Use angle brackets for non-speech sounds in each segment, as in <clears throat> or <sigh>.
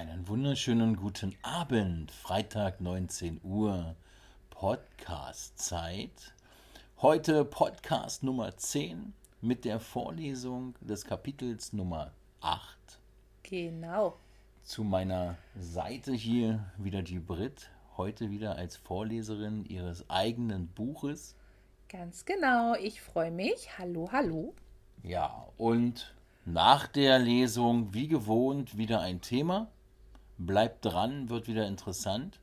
Einen wunderschönen guten Abend, Freitag 19 Uhr, Podcast-Zeit. Heute Podcast Nummer 10 mit der Vorlesung des Kapitels Nummer 8. Genau. Zu meiner Seite hier wieder die Brit, heute wieder als Vorleserin ihres eigenen Buches. Ganz genau, ich freue mich. Hallo, hallo. Ja, und nach der Lesung, wie gewohnt, wieder ein Thema. Bleibt dran, wird wieder interessant.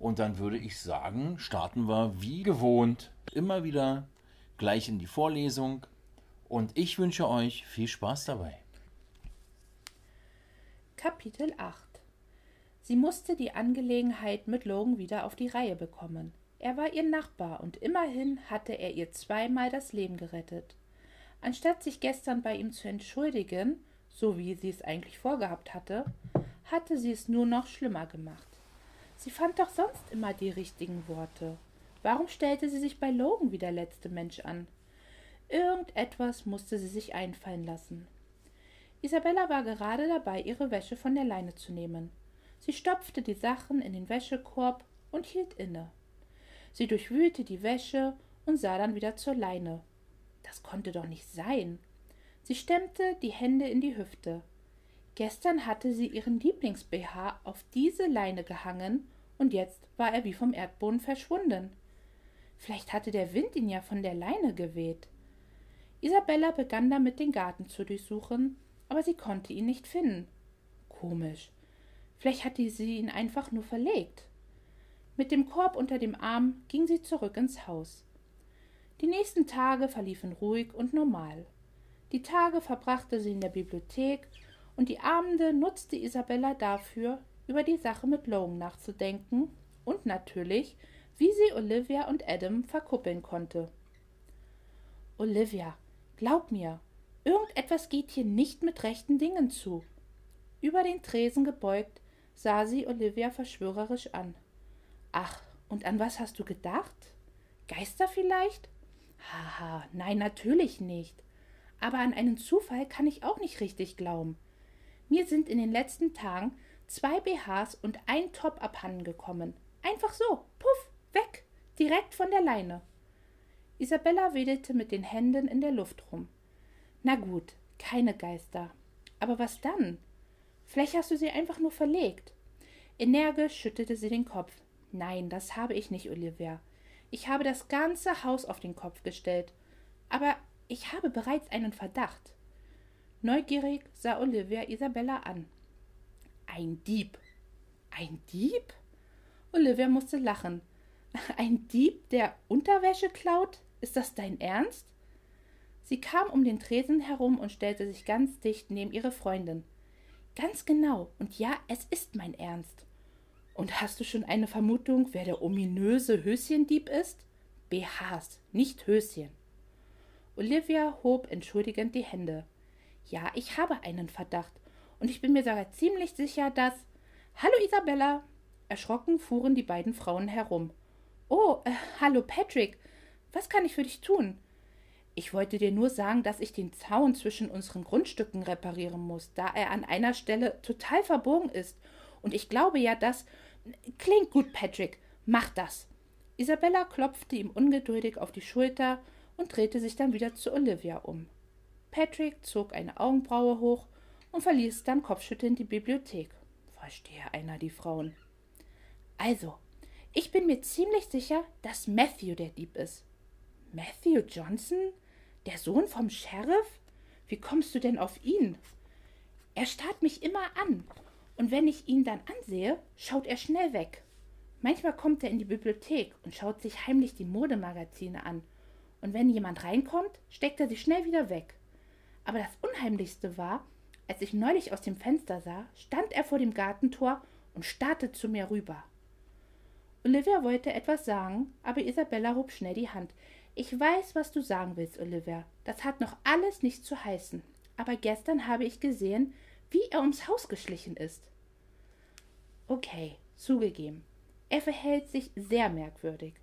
Und dann würde ich sagen, starten wir wie gewohnt immer wieder gleich in die Vorlesung. Und ich wünsche euch viel Spaß dabei. Kapitel 8 Sie musste die Angelegenheit mit Logan wieder auf die Reihe bekommen. Er war ihr Nachbar und immerhin hatte er ihr zweimal das Leben gerettet. Anstatt sich gestern bei ihm zu entschuldigen, so wie sie es eigentlich vorgehabt hatte, hatte sie es nur noch schlimmer gemacht. Sie fand doch sonst immer die richtigen Worte. Warum stellte sie sich bei Logan wie der letzte Mensch an? Irgendetwas musste sie sich einfallen lassen. Isabella war gerade dabei, ihre Wäsche von der Leine zu nehmen. Sie stopfte die Sachen in den Wäschekorb und hielt inne. Sie durchwühlte die Wäsche und sah dann wieder zur Leine. Das konnte doch nicht sein. Sie stemmte die Hände in die Hüfte. Gestern hatte sie ihren Lieblings-BH auf diese Leine gehangen und jetzt war er wie vom Erdboden verschwunden. Vielleicht hatte der Wind ihn ja von der Leine geweht. Isabella begann damit den Garten zu durchsuchen, aber sie konnte ihn nicht finden. Komisch. Vielleicht hatte sie ihn einfach nur verlegt. Mit dem Korb unter dem Arm ging sie zurück ins Haus. Die nächsten Tage verliefen ruhig und normal. Die Tage verbrachte sie in der Bibliothek und die Abende nutzte Isabella dafür, über die Sache mit Logan nachzudenken und natürlich, wie sie Olivia und Adam verkuppeln konnte. Olivia, glaub mir, irgendetwas geht hier nicht mit rechten Dingen zu. Über den Tresen gebeugt, sah sie Olivia verschwörerisch an. Ach, und an was hast du gedacht? Geister vielleicht? Haha, nein, natürlich nicht. Aber an einen Zufall kann ich auch nicht richtig glauben. Mir sind in den letzten Tagen zwei BHs und ein Top abhanden gekommen. Einfach so, puff, weg, direkt von der Leine. Isabella wedelte mit den Händen in der Luft rum. Na gut, keine Geister. Aber was dann? Vielleicht hast du sie einfach nur verlegt. Energisch schüttelte sie den Kopf. Nein, das habe ich nicht, Olivia. Ich habe das ganze Haus auf den Kopf gestellt. Aber ich habe bereits einen Verdacht. Neugierig sah Olivia Isabella an. Ein Dieb. Ein Dieb? Olivia musste lachen. <laughs> Ein Dieb, der Unterwäsche klaut? Ist das dein Ernst? Sie kam um den Tresen herum und stellte sich ganz dicht neben ihre Freundin. Ganz genau, und ja, es ist mein Ernst. Und hast du schon eine Vermutung, wer der ominöse Höschendieb ist? BHs, nicht Höschen. Olivia hob entschuldigend die Hände. Ja, ich habe einen Verdacht. Und ich bin mir sogar ziemlich sicher, dass. Hallo Isabella! Erschrocken fuhren die beiden Frauen herum. Oh, äh, hallo Patrick. Was kann ich für dich tun? Ich wollte dir nur sagen, dass ich den Zaun zwischen unseren Grundstücken reparieren muss, da er an einer Stelle total verbogen ist. Und ich glaube ja, dass. Klingt gut, Patrick. Mach das. Isabella klopfte ihm ungeduldig auf die Schulter und drehte sich dann wieder zu Olivia um. Patrick zog eine Augenbraue hoch und verließ dann kopfschüttelnd die Bibliothek. Verstehe einer die Frauen. Also, ich bin mir ziemlich sicher, dass Matthew der Dieb ist. Matthew Johnson? Der Sohn vom Sheriff? Wie kommst du denn auf ihn? Er starrt mich immer an, und wenn ich ihn dann ansehe, schaut er schnell weg. Manchmal kommt er in die Bibliothek und schaut sich heimlich die Modemagazine an, und wenn jemand reinkommt, steckt er sie schnell wieder weg. Aber das Unheimlichste war, als ich neulich aus dem Fenster sah, stand er vor dem Gartentor und starrte zu mir rüber. Olivia wollte etwas sagen, aber Isabella hob schnell die Hand. Ich weiß, was du sagen willst, Olivia. Das hat noch alles nichts zu heißen. Aber gestern habe ich gesehen, wie er ums Haus geschlichen ist. Okay, zugegeben. Er verhält sich sehr merkwürdig.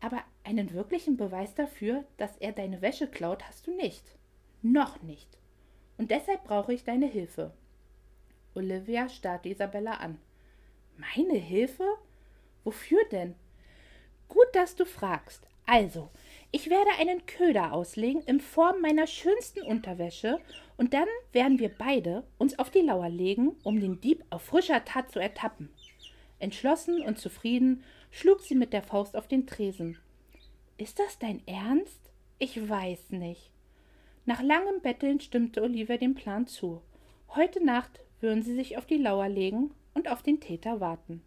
Aber einen wirklichen Beweis dafür, dass er deine Wäsche klaut, hast du nicht. Noch nicht. Und deshalb brauche ich deine Hilfe. Olivia starrte Isabella an. Meine Hilfe? Wofür denn? Gut, dass du fragst. Also, ich werde einen Köder auslegen in Form meiner schönsten Unterwäsche und dann werden wir beide uns auf die Lauer legen, um den Dieb auf frischer Tat zu ertappen. Entschlossen und zufrieden schlug sie mit der Faust auf den Tresen. Ist das dein Ernst? Ich weiß nicht. Nach langem Betteln stimmte Olivia dem Plan zu. Heute Nacht würden sie sich auf die Lauer legen und auf den Täter warten.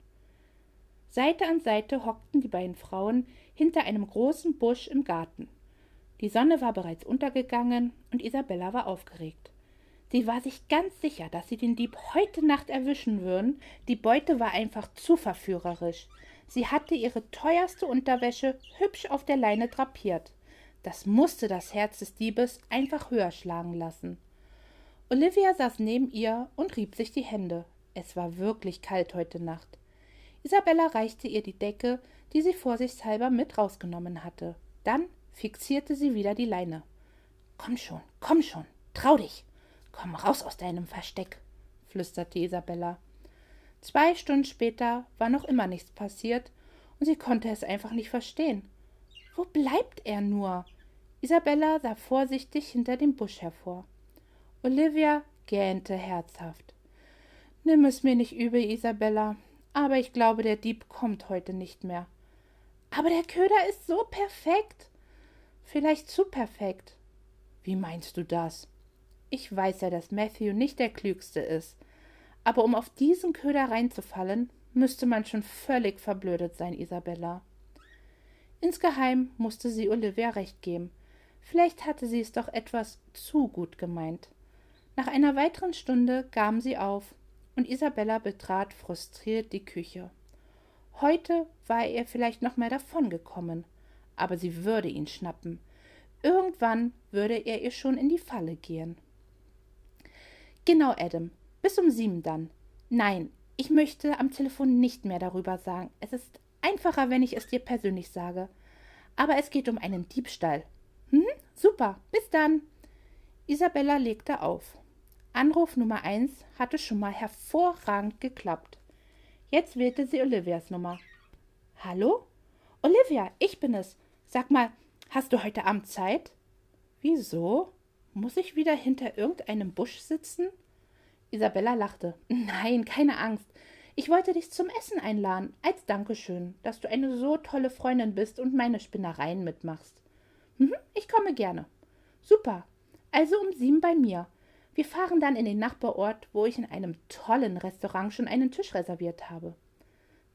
Seite an Seite hockten die beiden Frauen hinter einem großen Busch im Garten. Die Sonne war bereits untergegangen und Isabella war aufgeregt. Sie war sich ganz sicher, dass sie den Dieb heute Nacht erwischen würden. Die Beute war einfach zu verführerisch. Sie hatte ihre teuerste Unterwäsche hübsch auf der Leine drapiert. Das musste das Herz des Diebes einfach höher schlagen lassen. Olivia saß neben ihr und rieb sich die Hände. Es war wirklich kalt heute Nacht. Isabella reichte ihr die Decke, die sie vorsichtshalber mit rausgenommen hatte. Dann fixierte sie wieder die Leine. Komm schon, komm schon, trau dich. Komm raus aus deinem Versteck, flüsterte Isabella. Zwei Stunden später war noch immer nichts passiert und sie konnte es einfach nicht verstehen. Wo bleibt er nur? Isabella sah vorsichtig hinter dem Busch hervor. Olivia gähnte herzhaft. Nimm es mir nicht übel, Isabella, aber ich glaube, der Dieb kommt heute nicht mehr. Aber der Köder ist so perfekt. Vielleicht zu perfekt. Wie meinst du das? Ich weiß ja, dass Matthew nicht der Klügste ist, aber um auf diesen Köder reinzufallen, müsste man schon völlig verblödet sein, Isabella. Insgeheim musste sie Olivia recht geben. Vielleicht hatte sie es doch etwas zu gut gemeint. Nach einer weiteren Stunde gaben sie auf, und Isabella betrat frustriert die Küche. Heute war er vielleicht noch mehr davongekommen, aber sie würde ihn schnappen. Irgendwann würde er ihr schon in die Falle gehen. Genau, Adam, bis um sieben dann. Nein, ich möchte am Telefon nicht mehr darüber sagen. Es ist einfacher, wenn ich es dir persönlich sage. Aber es geht um einen Diebstahl. Hm, super, bis dann. Isabella legte auf. Anruf Nummer eins hatte schon mal hervorragend geklappt. Jetzt wählte sie Olivias Nummer. Hallo? Olivia, ich bin es. Sag mal, hast du heute Abend Zeit? Wieso? Muss ich wieder hinter irgendeinem Busch sitzen? Isabella lachte. Nein, keine Angst. Ich wollte dich zum Essen einladen, als Dankeschön, dass du eine so tolle Freundin bist und meine Spinnereien mitmachst. Mhm, ich komme gerne. Super. Also um sieben bei mir. Wir fahren dann in den Nachbarort, wo ich in einem tollen Restaurant schon einen Tisch reserviert habe.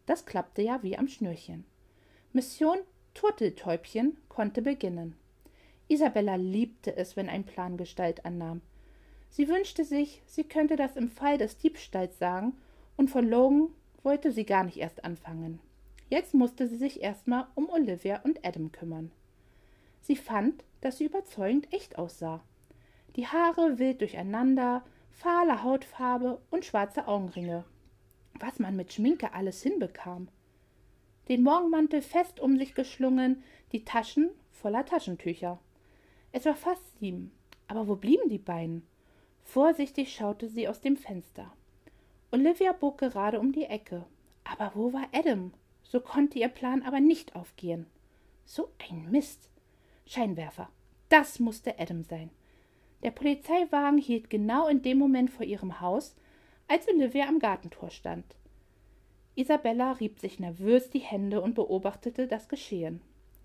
Das klappte ja wie am Schnürchen. Mission Turteltäubchen konnte beginnen. Isabella liebte es, wenn ein Plan Gestalt annahm. Sie wünschte sich, sie könnte das im Fall des Diebstahls sagen, und von Logan wollte sie gar nicht erst anfangen. Jetzt musste sie sich erstmal um Olivia und Adam kümmern. Sie fand, dass sie überzeugend echt aussah. Die Haare wild durcheinander, fahle Hautfarbe und schwarze Augenringe. Was man mit Schminke alles hinbekam. Den Morgenmantel fest um sich geschlungen, die Taschen voller Taschentücher. Es war fast sieben. Aber wo blieben die beiden? Vorsichtig schaute sie aus dem Fenster. Olivia bog gerade um die Ecke. Aber wo war Adam? So konnte ihr Plan aber nicht aufgehen. So ein Mist. Scheinwerfer. Das musste Adam sein. Der Polizeiwagen hielt genau in dem Moment vor ihrem Haus, als Olivia am Gartentor stand. Isabella rieb sich nervös die Hände und beobachtete das Geschehen.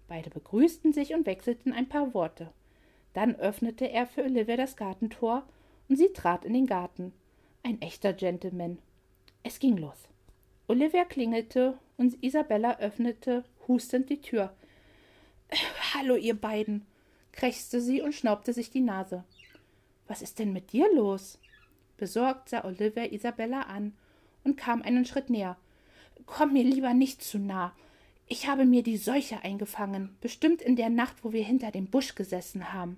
Beide begrüßten sich und wechselten ein paar Worte. Dann öffnete er für Olivia das Gartentor und sie trat in den Garten. Ein echter Gentleman. Es ging los. Olivia klingelte und Isabella öffnete hustend die Tür. Hallo, ihr beiden, krächzte sie und schnaubte sich die Nase. Was ist denn mit dir los? Besorgt sah Olivia Isabella an und kam einen Schritt näher. Komm mir lieber nicht zu nah. Ich habe mir die Seuche eingefangen, bestimmt in der Nacht, wo wir hinter dem Busch gesessen haben.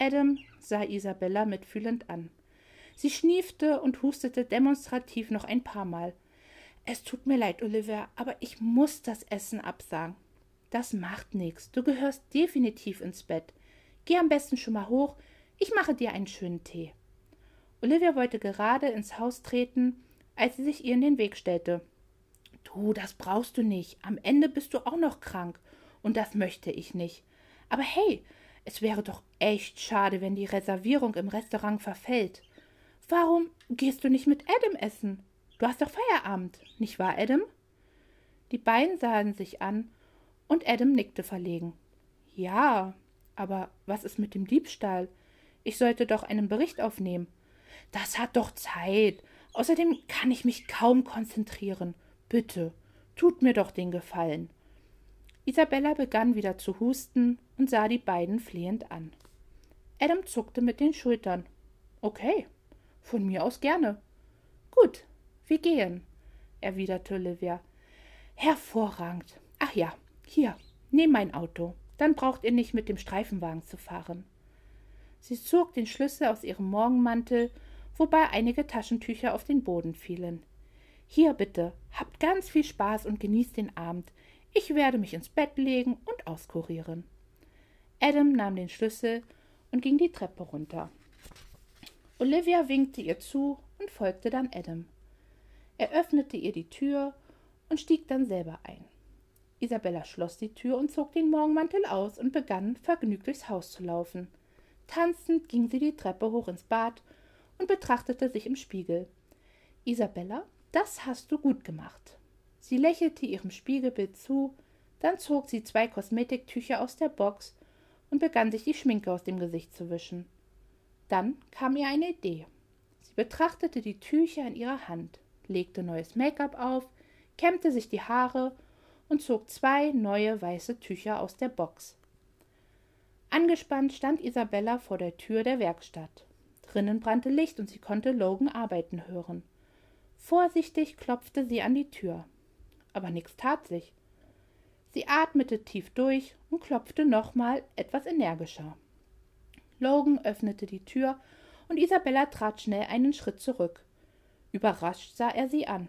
Adam sah Isabella mitfühlend an. Sie schniefte und hustete demonstrativ noch ein paar Mal. Es tut mir leid, Olivia, aber ich muss das Essen absagen. Das macht nichts. Du gehörst definitiv ins Bett. Geh am besten schon mal hoch. Ich mache dir einen schönen Tee. Olivia wollte gerade ins Haus treten, als sie sich ihr in den Weg stellte. Du, das brauchst du nicht. Am Ende bist du auch noch krank. Und das möchte ich nicht. Aber hey, es wäre doch echt schade, wenn die Reservierung im Restaurant verfällt. Warum gehst du nicht mit Adam essen? Du hast doch Feierabend, nicht wahr, Adam? Die beiden sahen sich an, und Adam nickte verlegen. Ja, aber was ist mit dem Diebstahl? Ich sollte doch einen Bericht aufnehmen. Das hat doch Zeit. Außerdem kann ich mich kaum konzentrieren. Bitte, tut mir doch den Gefallen. Isabella begann wieder zu husten und sah die beiden flehend an. Adam zuckte mit den Schultern. Okay, von mir aus gerne. Gut, wir gehen, erwiderte Olivia. Hervorragend. Ach ja, hier, nehm mein Auto. Dann braucht ihr nicht mit dem Streifenwagen zu fahren. Sie zog den Schlüssel aus ihrem Morgenmantel, wobei einige Taschentücher auf den Boden fielen. Hier bitte, habt ganz viel Spaß und genießt den Abend. Ich werde mich ins Bett legen und auskurieren. Adam nahm den Schlüssel und ging die Treppe runter. Olivia winkte ihr zu und folgte dann Adam. Er öffnete ihr die Tür und stieg dann selber ein. Isabella schloss die Tür und zog den Morgenmantel aus und begann vergnügt durchs Haus zu laufen. Tanzend ging sie die Treppe hoch ins Bad und betrachtete sich im Spiegel. Isabella, das hast du gut gemacht. Sie lächelte ihrem Spiegelbild zu, dann zog sie zwei Kosmetiktücher aus der Box und begann sich die Schminke aus dem Gesicht zu wischen. Dann kam ihr eine Idee. Sie betrachtete die Tücher in ihrer Hand, legte neues Make-up auf, kämmte sich die Haare und zog zwei neue weiße Tücher aus der Box. Angespannt stand Isabella vor der Tür der Werkstatt. Drinnen brannte Licht und sie konnte Logan arbeiten hören. Vorsichtig klopfte sie an die Tür aber nichts tat sich. Sie atmete tief durch und klopfte nochmal etwas energischer. Logan öffnete die Tür und Isabella trat schnell einen Schritt zurück. Überrascht sah er sie an.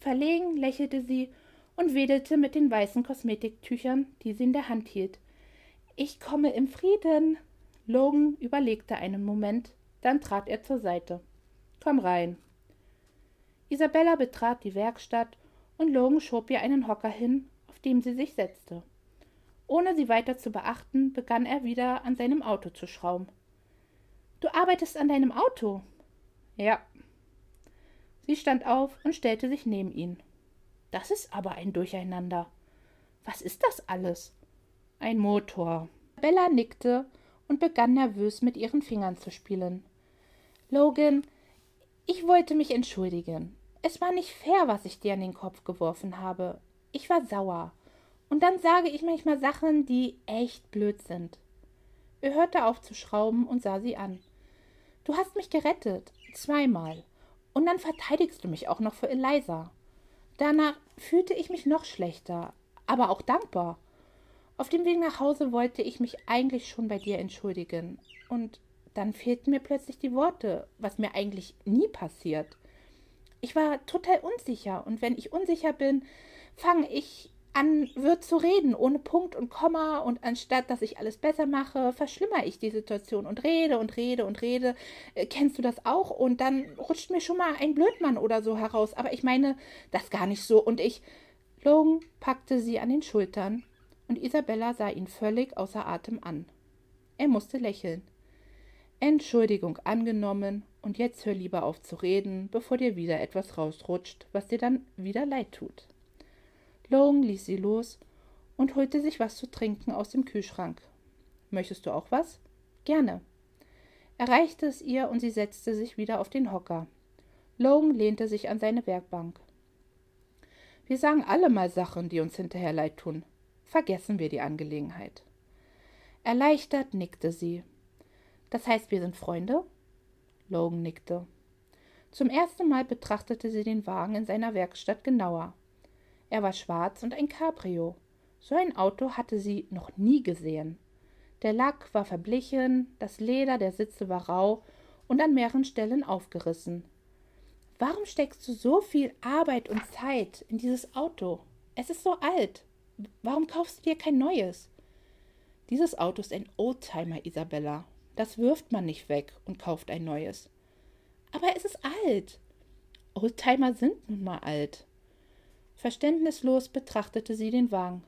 Verlegen lächelte sie und wedelte mit den weißen Kosmetiktüchern, die sie in der Hand hielt. Ich komme im Frieden. Logan überlegte einen Moment, dann trat er zur Seite. Komm rein. Isabella betrat die Werkstatt und Logan schob ihr einen Hocker hin, auf dem sie sich setzte. Ohne sie weiter zu beachten, begann er wieder an seinem Auto zu schrauben. Du arbeitest an deinem Auto? Ja. Sie stand auf und stellte sich neben ihn. Das ist aber ein Durcheinander. Was ist das alles? Ein Motor. Bella nickte und begann nervös mit ihren Fingern zu spielen. Logan, ich wollte mich entschuldigen. Es war nicht fair, was ich dir an den Kopf geworfen habe. Ich war sauer. Und dann sage ich manchmal Sachen, die echt blöd sind. Er hörte auf zu schrauben und sah sie an. Du hast mich gerettet. Zweimal. Und dann verteidigst du mich auch noch für Eliza. Danach fühlte ich mich noch schlechter, aber auch dankbar. Auf dem Weg nach Hause wollte ich mich eigentlich schon bei dir entschuldigen. Und dann fehlten mir plötzlich die Worte, was mir eigentlich nie passiert. Ich war total unsicher und wenn ich unsicher bin, fange ich an, wird zu reden, ohne Punkt und Komma und anstatt, dass ich alles besser mache, verschlimmere ich die Situation und rede und rede und rede. Äh, kennst du das auch? Und dann rutscht mir schon mal ein Blödmann oder so heraus. Aber ich meine das gar nicht so. Und ich. Logan packte sie an den Schultern und Isabella sah ihn völlig außer Atem an. Er musste lächeln. Entschuldigung angenommen und jetzt hör lieber auf zu reden, bevor dir wieder etwas rausrutscht, was dir dann wieder leid tut. Logan ließ sie los und holte sich was zu trinken aus dem Kühlschrank. Möchtest du auch was? Gerne. Er reichte es ihr und sie setzte sich wieder auf den Hocker. Logan lehnte sich an seine Werkbank. Wir sagen alle mal Sachen, die uns hinterher leid tun. Vergessen wir die Angelegenheit. Erleichtert nickte sie. Das heißt, wir sind Freunde? Logan nickte. Zum ersten Mal betrachtete sie den Wagen in seiner Werkstatt genauer. Er war schwarz und ein Cabrio. So ein Auto hatte sie noch nie gesehen. Der Lack war verblichen, das Leder der Sitze war rau und an mehreren Stellen aufgerissen. Warum steckst du so viel Arbeit und Zeit in dieses Auto? Es ist so alt. Warum kaufst du dir kein neues? Dieses Auto ist ein Oldtimer, Isabella, das wirft man nicht weg und kauft ein neues. Aber es ist alt. Oldtimer sind nun mal alt. Verständnislos betrachtete sie den Wagen.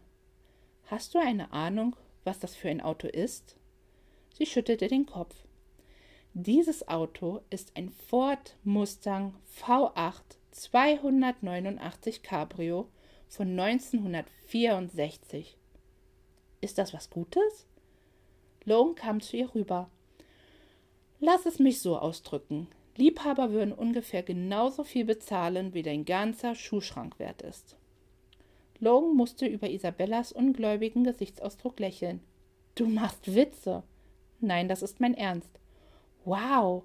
Hast du eine Ahnung, was das für ein Auto ist? Sie schüttelte den Kopf. Dieses Auto ist ein Ford Mustang V8 289 Cabrio von 1964. Ist das was Gutes? Logan kam zu ihr rüber. Lass es mich so ausdrücken. Liebhaber würden ungefähr genauso viel bezahlen, wie dein ganzer Schuhschrank wert ist. Logan musste über Isabellas ungläubigen Gesichtsausdruck lächeln. Du machst Witze. Nein, das ist mein Ernst. Wow.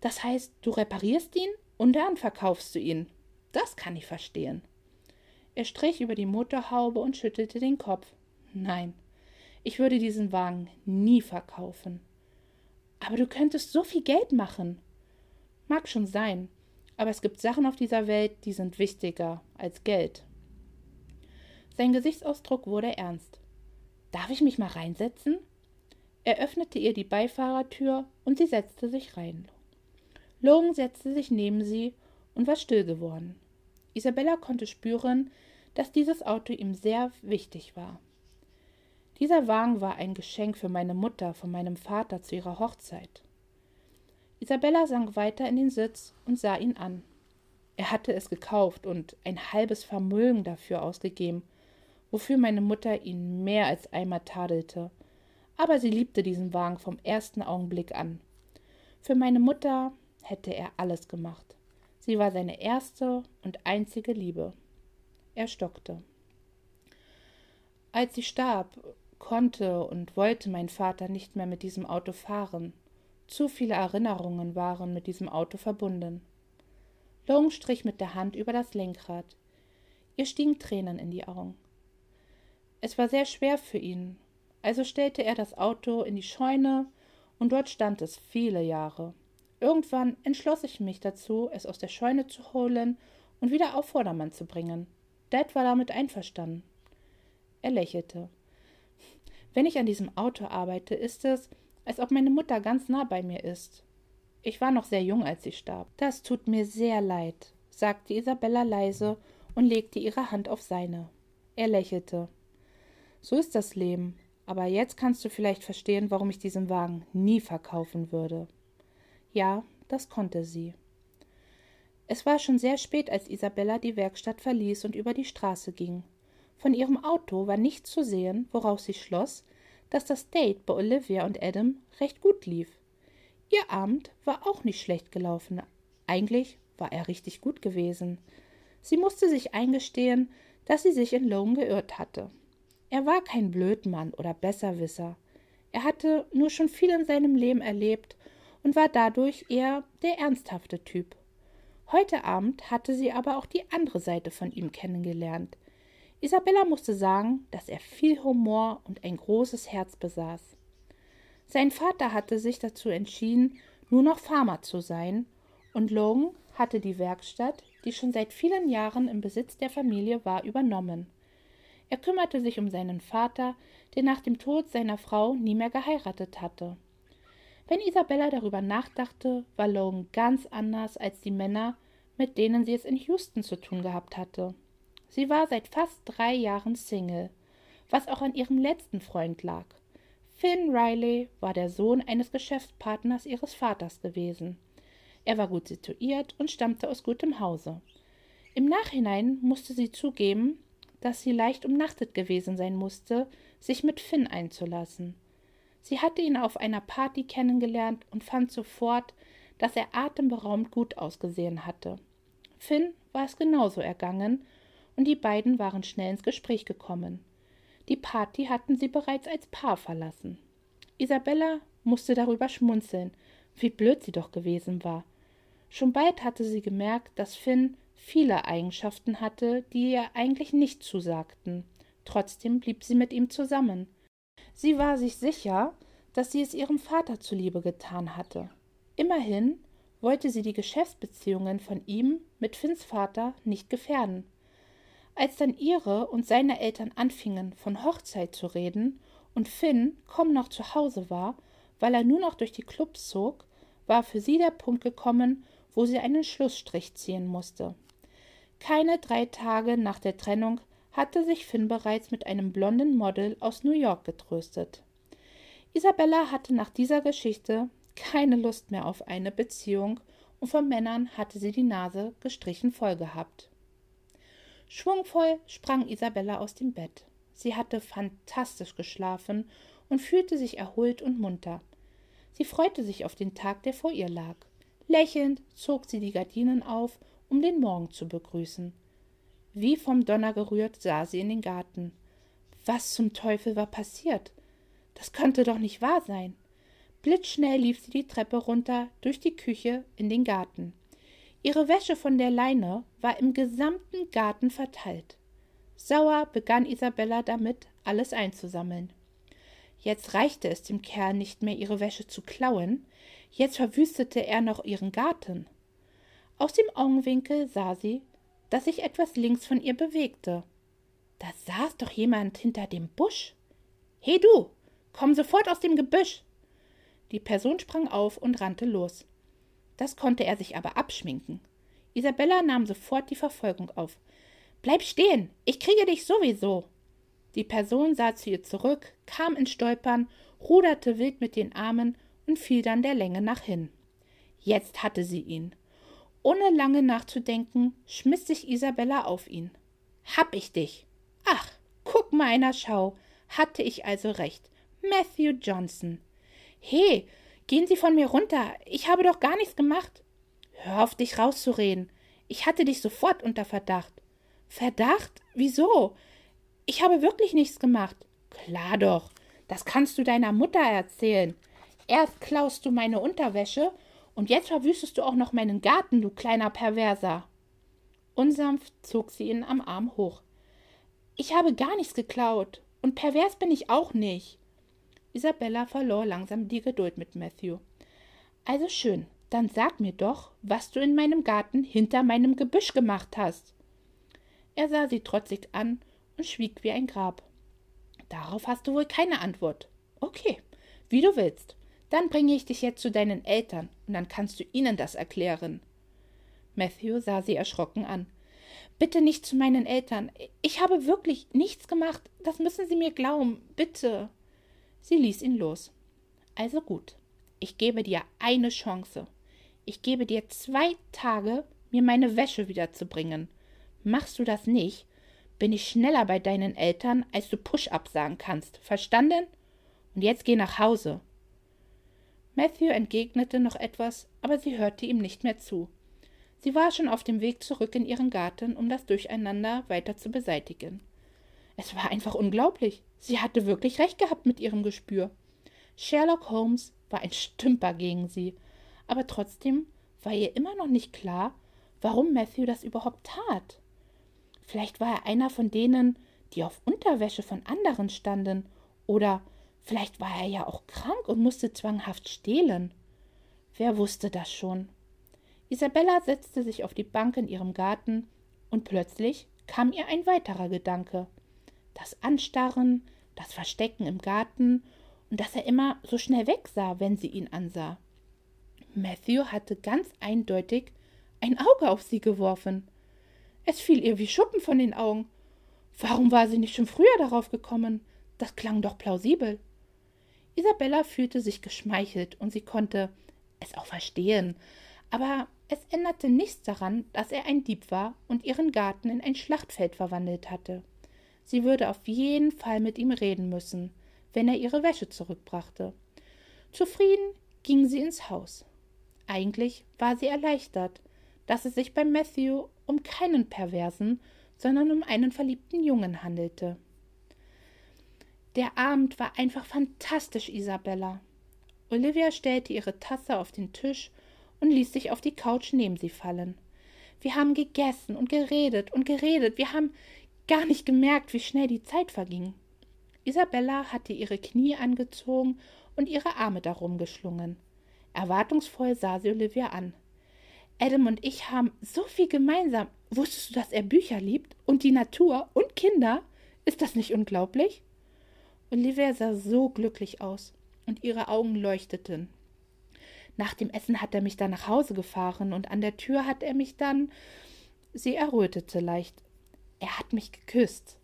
Das heißt, du reparierst ihn und dann verkaufst du ihn. Das kann ich verstehen. Er strich über die Motorhaube und schüttelte den Kopf. Nein, ich würde diesen Wagen nie verkaufen. Aber du könntest so viel Geld machen. Mag schon sein, aber es gibt Sachen auf dieser Welt, die sind wichtiger als Geld. Sein Gesichtsausdruck wurde ernst. Darf ich mich mal reinsetzen? Er öffnete ihr die Beifahrertür und sie setzte sich rein. Logan setzte sich neben sie und war still geworden. Isabella konnte spüren, dass dieses Auto ihm sehr wichtig war. Dieser Wagen war ein Geschenk für meine Mutter von meinem Vater zu ihrer Hochzeit. Isabella sank weiter in den Sitz und sah ihn an. Er hatte es gekauft und ein halbes Vermögen dafür ausgegeben, wofür meine Mutter ihn mehr als einmal tadelte. Aber sie liebte diesen Wagen vom ersten Augenblick an. Für meine Mutter hätte er alles gemacht. Sie war seine erste und einzige Liebe. Er stockte. Als sie starb, konnte und wollte mein Vater nicht mehr mit diesem Auto fahren. Zu viele Erinnerungen waren mit diesem Auto verbunden. Long strich mit der Hand über das Lenkrad. Ihr stiegen Tränen in die Augen. Es war sehr schwer für ihn, also stellte er das Auto in die Scheune, und dort stand es viele Jahre. Irgendwann entschloss ich mich dazu, es aus der Scheune zu holen und wieder auf Vordermann zu bringen. Dad war damit einverstanden. Er lächelte. Wenn ich an diesem Auto arbeite, ist es, als ob meine Mutter ganz nah bei mir ist. Ich war noch sehr jung, als sie starb. Das tut mir sehr leid, sagte Isabella leise und legte ihre Hand auf seine. Er lächelte. So ist das Leben, aber jetzt kannst du vielleicht verstehen, warum ich diesen Wagen nie verkaufen würde. Ja, das konnte sie. Es war schon sehr spät, als Isabella die Werkstatt verließ und über die Straße ging. Von ihrem Auto war nichts zu sehen, woraus sie schloss, dass das Date bei Olivia und Adam recht gut lief. Ihr Abend war auch nicht schlecht gelaufen. Eigentlich war er richtig gut gewesen. Sie musste sich eingestehen, dass sie sich in Logan geirrt hatte. Er war kein Blödmann oder Besserwisser. Er hatte nur schon viel in seinem Leben erlebt und war dadurch eher der ernsthafte Typ. Heute Abend hatte sie aber auch die andere Seite von ihm kennengelernt, Isabella musste sagen, dass er viel Humor und ein großes Herz besaß. Sein Vater hatte sich dazu entschieden, nur noch Farmer zu sein, und Logan hatte die Werkstatt, die schon seit vielen Jahren im Besitz der Familie war, übernommen. Er kümmerte sich um seinen Vater, der nach dem Tod seiner Frau nie mehr geheiratet hatte. Wenn Isabella darüber nachdachte, war Logan ganz anders als die Männer, mit denen sie es in Houston zu tun gehabt hatte. Sie war seit fast drei Jahren Single, was auch an ihrem letzten Freund lag. Finn Riley war der Sohn eines Geschäftspartners ihres Vaters gewesen. Er war gut situiert und stammte aus gutem Hause. Im Nachhinein musste sie zugeben, dass sie leicht umnachtet gewesen sein musste, sich mit Finn einzulassen. Sie hatte ihn auf einer Party kennengelernt und fand sofort, dass er atemberaubend gut ausgesehen hatte. Finn war es genauso ergangen und die beiden waren schnell ins Gespräch gekommen. Die Party hatten sie bereits als Paar verlassen. Isabella musste darüber schmunzeln, wie blöd sie doch gewesen war. Schon bald hatte sie gemerkt, dass Finn viele Eigenschaften hatte, die ihr eigentlich nicht zusagten. Trotzdem blieb sie mit ihm zusammen. Sie war sich sicher, dass sie es ihrem Vater zuliebe getan hatte. Immerhin wollte sie die Geschäftsbeziehungen von ihm mit Finns Vater nicht gefährden. Als dann ihre und seine Eltern anfingen, von Hochzeit zu reden und Finn kaum noch zu Hause war, weil er nur noch durch die Clubs zog, war für sie der Punkt gekommen, wo sie einen Schlussstrich ziehen musste. Keine drei Tage nach der Trennung hatte sich Finn bereits mit einem blonden Model aus New York getröstet. Isabella hatte nach dieser Geschichte keine Lust mehr auf eine Beziehung und von Männern hatte sie die Nase gestrichen voll gehabt. Schwungvoll sprang Isabella aus dem Bett. Sie hatte fantastisch geschlafen und fühlte sich erholt und munter. Sie freute sich auf den Tag, der vor ihr lag. Lächelnd zog sie die Gardinen auf, um den Morgen zu begrüßen. Wie vom Donner gerührt sah sie in den Garten. Was zum Teufel war passiert? Das konnte doch nicht wahr sein. Blitzschnell lief sie die Treppe runter, durch die Küche, in den Garten. Ihre Wäsche von der Leine war im gesamten Garten verteilt. Sauer begann Isabella damit, alles einzusammeln. Jetzt reichte es dem Kerl nicht mehr, ihre Wäsche zu klauen, jetzt verwüstete er noch ihren Garten. Aus dem Augenwinkel sah sie, dass sich etwas links von ihr bewegte. Da saß doch jemand hinter dem Busch. He du, komm sofort aus dem Gebüsch. Die Person sprang auf und rannte los. Das konnte er sich aber abschminken. Isabella nahm sofort die Verfolgung auf. Bleib stehen, ich kriege dich sowieso. Die Person sah zu ihr zurück, kam ins Stolpern, ruderte wild mit den Armen und fiel dann der Länge nach hin. Jetzt hatte sie ihn. Ohne lange nachzudenken, schmiss sich Isabella auf ihn. Hab ich dich. Ach, guck mal einer Schau. Hatte ich also recht. Matthew Johnson. He, gehen Sie von mir runter. Ich habe doch gar nichts gemacht. Hör auf, dich rauszureden. Ich hatte dich sofort unter Verdacht. Verdacht? Wieso? Ich habe wirklich nichts gemacht. Klar doch. Das kannst du deiner Mutter erzählen. Erst klaust du meine Unterwäsche und jetzt verwüstest du auch noch meinen Garten, du kleiner Perverser. Unsanft zog sie ihn am Arm hoch. Ich habe gar nichts geklaut. Und pervers bin ich auch nicht. Isabella verlor langsam die Geduld mit Matthew. Also schön, dann sag mir doch, was du in meinem Garten hinter meinem Gebüsch gemacht hast. Er sah sie trotzig an und schwieg wie ein Grab. Darauf hast du wohl keine Antwort. Okay, wie du willst. Dann bringe ich dich jetzt zu deinen Eltern, und dann kannst du ihnen das erklären. Matthew sah sie erschrocken an. Bitte nicht zu meinen Eltern. Ich habe wirklich nichts gemacht. Das müssen Sie mir glauben. Bitte. Sie ließ ihn los. Also gut. Ich gebe dir eine Chance. Ich gebe dir zwei Tage, mir meine Wäsche wiederzubringen. Machst du das nicht, bin ich schneller bei deinen Eltern, als du Push-up sagen kannst. Verstanden? Und jetzt geh nach Hause. Matthew entgegnete noch etwas, aber sie hörte ihm nicht mehr zu. Sie war schon auf dem Weg zurück in ihren Garten, um das Durcheinander weiter zu beseitigen. Es war einfach unglaublich. Sie hatte wirklich recht gehabt mit ihrem Gespür. Sherlock Holmes war ein Stümper gegen sie, aber trotzdem war ihr immer noch nicht klar, warum Matthew das überhaupt tat. Vielleicht war er einer von denen, die auf Unterwäsche von anderen standen, oder Vielleicht war er ja auch krank und musste zwanghaft stehlen. Wer wusste das schon? Isabella setzte sich auf die Bank in ihrem Garten, und plötzlich kam ihr ein weiterer Gedanke. Das Anstarren, das Verstecken im Garten und dass er immer so schnell wegsah, wenn sie ihn ansah. Matthew hatte ganz eindeutig ein Auge auf sie geworfen. Es fiel ihr wie Schuppen von den Augen. Warum war sie nicht schon früher darauf gekommen? Das klang doch plausibel. Isabella fühlte sich geschmeichelt und sie konnte es auch verstehen, aber es änderte nichts daran, dass er ein Dieb war und ihren Garten in ein Schlachtfeld verwandelt hatte. Sie würde auf jeden Fall mit ihm reden müssen, wenn er ihre Wäsche zurückbrachte. Zufrieden ging sie ins Haus. Eigentlich war sie erleichtert, dass es sich bei Matthew um keinen Perversen, sondern um einen verliebten Jungen handelte. Der Abend war einfach fantastisch, Isabella. Olivia stellte ihre Tasse auf den Tisch und ließ sich auf die Couch neben sie fallen. Wir haben gegessen und geredet und geredet. Wir haben gar nicht gemerkt, wie schnell die Zeit verging. Isabella hatte ihre Knie angezogen und ihre Arme darum geschlungen. Erwartungsvoll sah sie Olivia an. Adam und ich haben so viel gemeinsam. Wusstest du, dass er Bücher liebt und die Natur und Kinder? Ist das nicht unglaublich? Olivia sah so glücklich aus und ihre Augen leuchteten. Nach dem Essen hat er mich dann nach Hause gefahren und an der Tür hat er mich dann. Sie errötete leicht. Er hat mich geküsst.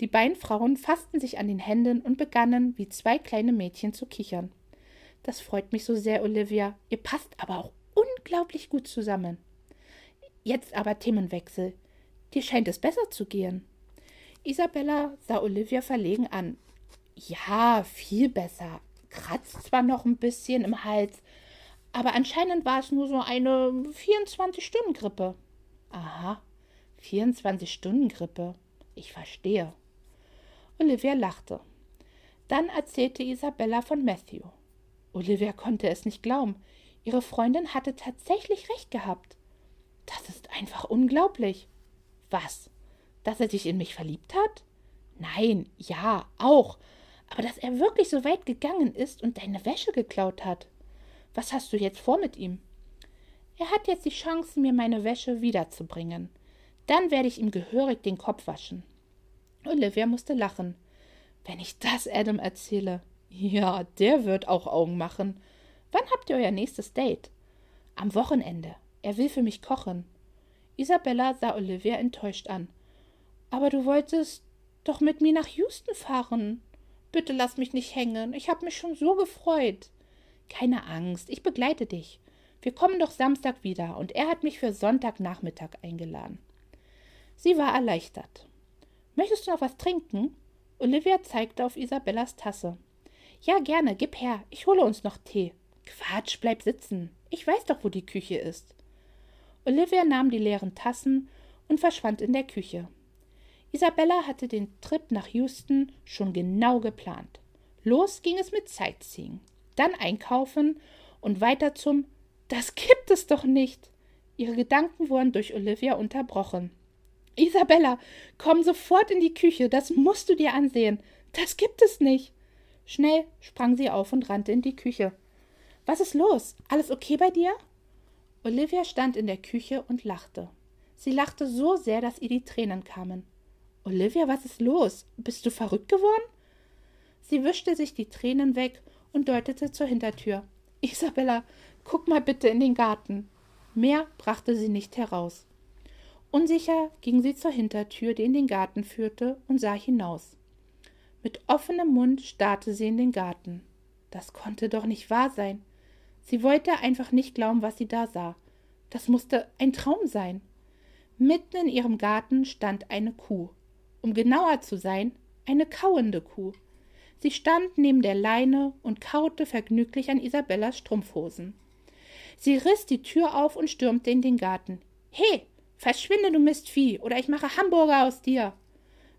Die beiden Frauen fassten sich an den Händen und begannen, wie zwei kleine Mädchen, zu kichern. Das freut mich so sehr, Olivia. Ihr passt aber auch unglaublich gut zusammen. Jetzt aber Themenwechsel. Dir scheint es besser zu gehen. Isabella sah Olivia verlegen an. Ja, viel besser. Kratzt zwar noch ein bisschen im Hals, aber anscheinend war es nur so eine 24-Stunden-Grippe. Aha, 24-Stunden-Grippe. Ich verstehe. Olivia lachte. Dann erzählte Isabella von Matthew. Olivia konnte es nicht glauben. Ihre Freundin hatte tatsächlich recht gehabt. Das ist einfach unglaublich. Was? Dass er sich in mich verliebt hat? Nein, ja, auch. Aber dass er wirklich so weit gegangen ist und deine Wäsche geklaut hat. Was hast du jetzt vor mit ihm? Er hat jetzt die Chance, mir meine Wäsche wiederzubringen. Dann werde ich ihm gehörig den Kopf waschen. Olivia musste lachen. Wenn ich das Adam erzähle. Ja, der wird auch Augen machen. Wann habt ihr euer nächstes Date? Am Wochenende. Er will für mich kochen. Isabella sah Olivia enttäuscht an. Aber du wolltest doch mit mir nach Houston fahren. Bitte lass mich nicht hängen. Ich habe mich schon so gefreut. Keine Angst, ich begleite dich. Wir kommen doch Samstag wieder, und er hat mich für Sonntagnachmittag eingeladen. Sie war erleichtert. Möchtest du noch was trinken? Olivia zeigte auf Isabellas Tasse. Ja, gerne, gib her, ich hole uns noch Tee. Quatsch, bleib sitzen. Ich weiß doch, wo die Küche ist. Olivia nahm die leeren Tassen und verschwand in der Küche. Isabella hatte den Trip nach Houston schon genau geplant. Los ging es mit Sightseeing dann einkaufen und weiter zum Das gibt es doch nicht. Ihre Gedanken wurden durch Olivia unterbrochen. Isabella, komm sofort in die Küche, das musst du dir ansehen. Das gibt es nicht. Schnell sprang sie auf und rannte in die Küche. Was ist los? Alles okay bei dir? Olivia stand in der Küche und lachte. Sie lachte so sehr, dass ihr die Tränen kamen. Olivia, was ist los? Bist du verrückt geworden? Sie wischte sich die Tränen weg und deutete zur Hintertür. Isabella, guck mal bitte in den Garten. Mehr brachte sie nicht heraus. Unsicher ging sie zur Hintertür, die in den Garten führte, und sah hinaus. Mit offenem Mund starrte sie in den Garten. Das konnte doch nicht wahr sein. Sie wollte einfach nicht glauben, was sie da sah. Das musste ein Traum sein. Mitten in ihrem Garten stand eine Kuh. Um genauer zu sein, eine kauende Kuh. Sie stand neben der Leine und kaute vergnüglich an Isabellas Strumpfhosen. Sie riss die Tür auf und stürmte in den Garten. He, verschwinde, du Mistvieh, oder ich mache Hamburger aus dir.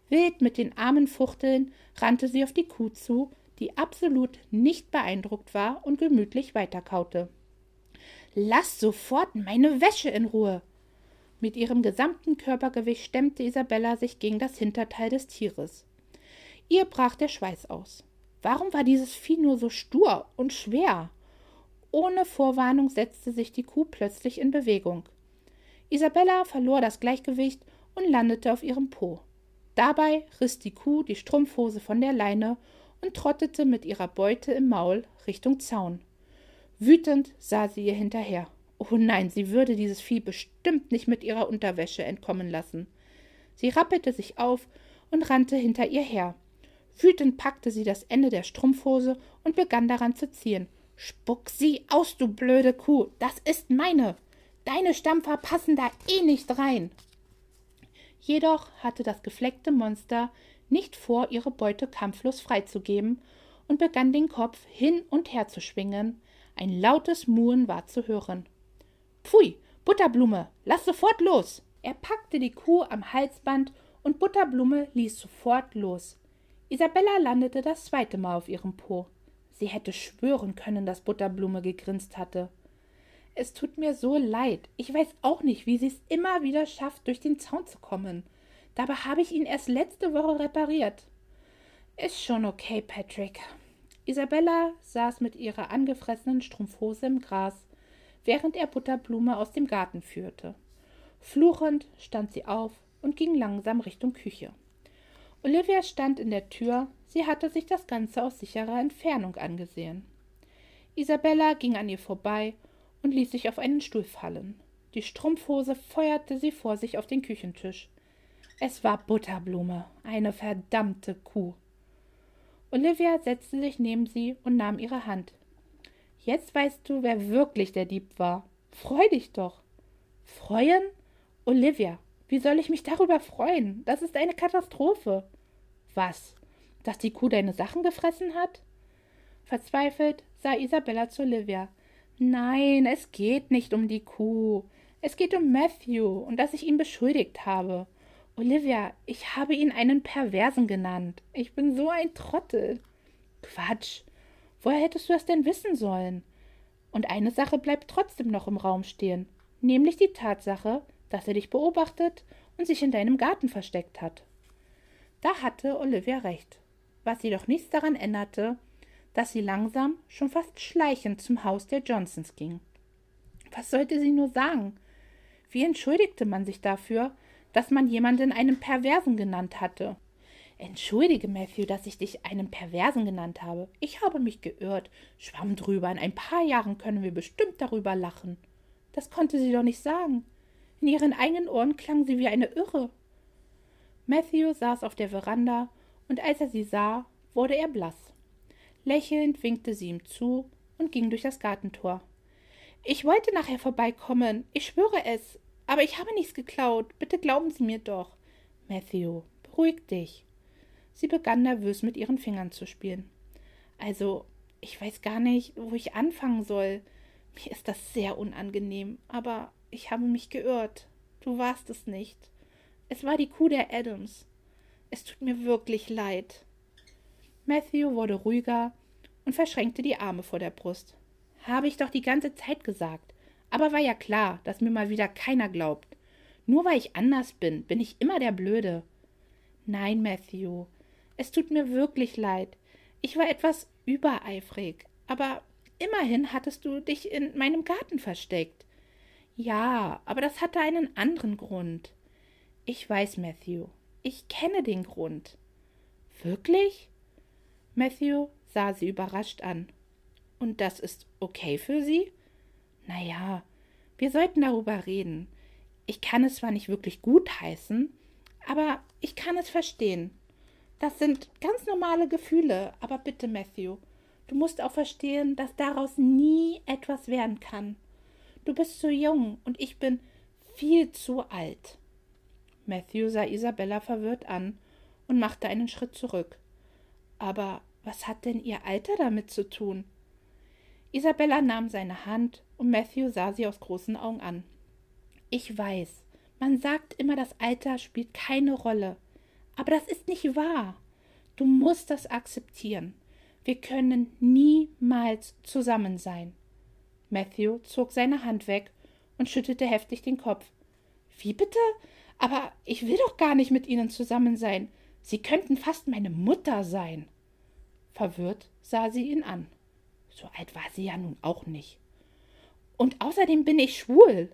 Wild mit den Armen fuchteln rannte sie auf die Kuh zu, die absolut nicht beeindruckt war und gemütlich weiterkaute. Lass sofort meine Wäsche in Ruhe! Mit ihrem gesamten Körpergewicht stemmte Isabella sich gegen das Hinterteil des Tieres. Ihr brach der Schweiß aus. Warum war dieses Vieh nur so stur und schwer? Ohne Vorwarnung setzte sich die Kuh plötzlich in Bewegung. Isabella verlor das Gleichgewicht und landete auf ihrem Po. Dabei riss die Kuh die Strumpfhose von der Leine und trottete mit ihrer Beute im Maul Richtung Zaun. Wütend sah sie ihr hinterher. Oh nein, sie würde dieses Vieh bestimmt nicht mit ihrer Unterwäsche entkommen lassen. Sie rappelte sich auf und rannte hinter ihr her. Wütend packte sie das Ende der Strumpfhose und begann daran zu ziehen. Spuck sie aus, du blöde Kuh, das ist meine. Deine Stampfer passen da eh nicht rein. Jedoch hatte das gefleckte Monster nicht vor, ihre Beute kampflos freizugeben und begann den Kopf hin und her zu schwingen. Ein lautes Muhen war zu hören. Pfui, Butterblume, lass sofort los! Er packte die Kuh am Halsband und Butterblume ließ sofort los. Isabella landete das zweite Mal auf ihrem Po. Sie hätte schwören können, dass Butterblume gegrinst hatte. Es tut mir so leid. Ich weiß auch nicht, wie sie es immer wieder schafft, durch den Zaun zu kommen. Dabei habe ich ihn erst letzte Woche repariert. Ist schon okay, Patrick. Isabella saß mit ihrer angefressenen Strumpfhose im Gras, während er Butterblume aus dem Garten führte. Fluchend stand sie auf und ging langsam Richtung Küche. Olivia stand in der Tür, sie hatte sich das Ganze aus sicherer Entfernung angesehen. Isabella ging an ihr vorbei und ließ sich auf einen Stuhl fallen. Die Strumpfhose feuerte sie vor sich auf den Küchentisch. Es war Butterblume, eine verdammte Kuh. Olivia setzte sich neben sie und nahm ihre Hand. Jetzt weißt du, wer wirklich der Dieb war. Freu dich doch. Freuen? Olivia, wie soll ich mich darüber freuen? Das ist eine Katastrophe. Was? Dass die Kuh deine Sachen gefressen hat? Verzweifelt sah Isabella zu Olivia. Nein, es geht nicht um die Kuh. Es geht um Matthew und dass ich ihn beschuldigt habe. Olivia, ich habe ihn einen Perversen genannt. Ich bin so ein Trottel. Quatsch. Woher hättest du das denn wissen sollen? Und eine Sache bleibt trotzdem noch im Raum stehen, nämlich die Tatsache, dass er dich beobachtet und sich in deinem Garten versteckt hat. Da hatte Olivia recht, was jedoch nichts daran änderte, dass sie langsam, schon fast schleichend zum Haus der Johnsons ging. Was sollte sie nur sagen? Wie entschuldigte man sich dafür, dass man jemanden einen Perversen genannt hatte? Entschuldige, Matthew, dass ich dich einen Perversen genannt habe. Ich habe mich geirrt. Schwamm drüber. In ein paar Jahren können wir bestimmt darüber lachen. Das konnte sie doch nicht sagen. In ihren eigenen Ohren klang sie wie eine Irre. Matthew saß auf der Veranda, und als er sie sah, wurde er blass. Lächelnd winkte sie ihm zu und ging durch das Gartentor. Ich wollte nachher vorbeikommen, ich schwöre es, aber ich habe nichts geklaut. Bitte glauben Sie mir doch. Matthew, beruhig dich. Sie begann nervös mit ihren Fingern zu spielen. Also, ich weiß gar nicht, wo ich anfangen soll. Mir ist das sehr unangenehm, aber ich habe mich geirrt. Du warst es nicht. Es war die Kuh der Adams. Es tut mir wirklich leid. Matthew wurde ruhiger und verschränkte die Arme vor der Brust. Habe ich doch die ganze Zeit gesagt. Aber war ja klar, dass mir mal wieder keiner glaubt. Nur weil ich anders bin, bin ich immer der Blöde. Nein, Matthew, es tut mir wirklich leid. Ich war etwas übereifrig, aber immerhin hattest du dich in meinem Garten versteckt. Ja, aber das hatte einen anderen Grund. Ich weiß, Matthew. Ich kenne den Grund. Wirklich? Matthew sah sie überrascht an. Und das ist okay für Sie? Na ja, wir sollten darüber reden. Ich kann es zwar nicht wirklich gutheißen, aber ich kann es verstehen. Das sind ganz normale Gefühle, aber bitte, Matthew, du musst auch verstehen, dass daraus nie etwas werden kann. Du bist zu jung und ich bin viel zu alt. Matthew sah Isabella verwirrt an und machte einen Schritt zurück. Aber was hat denn ihr Alter damit zu tun? Isabella nahm seine Hand und Matthew sah sie aus großen Augen an. Ich weiß, man sagt immer, das Alter spielt keine Rolle. Aber das ist nicht wahr. Du musst das akzeptieren. Wir können niemals zusammen sein. Matthew zog seine Hand weg und schüttelte heftig den Kopf. Wie bitte? Aber ich will doch gar nicht mit Ihnen zusammen sein. Sie könnten fast meine Mutter sein. Verwirrt sah sie ihn an. So alt war sie ja nun auch nicht. Und außerdem bin ich schwul.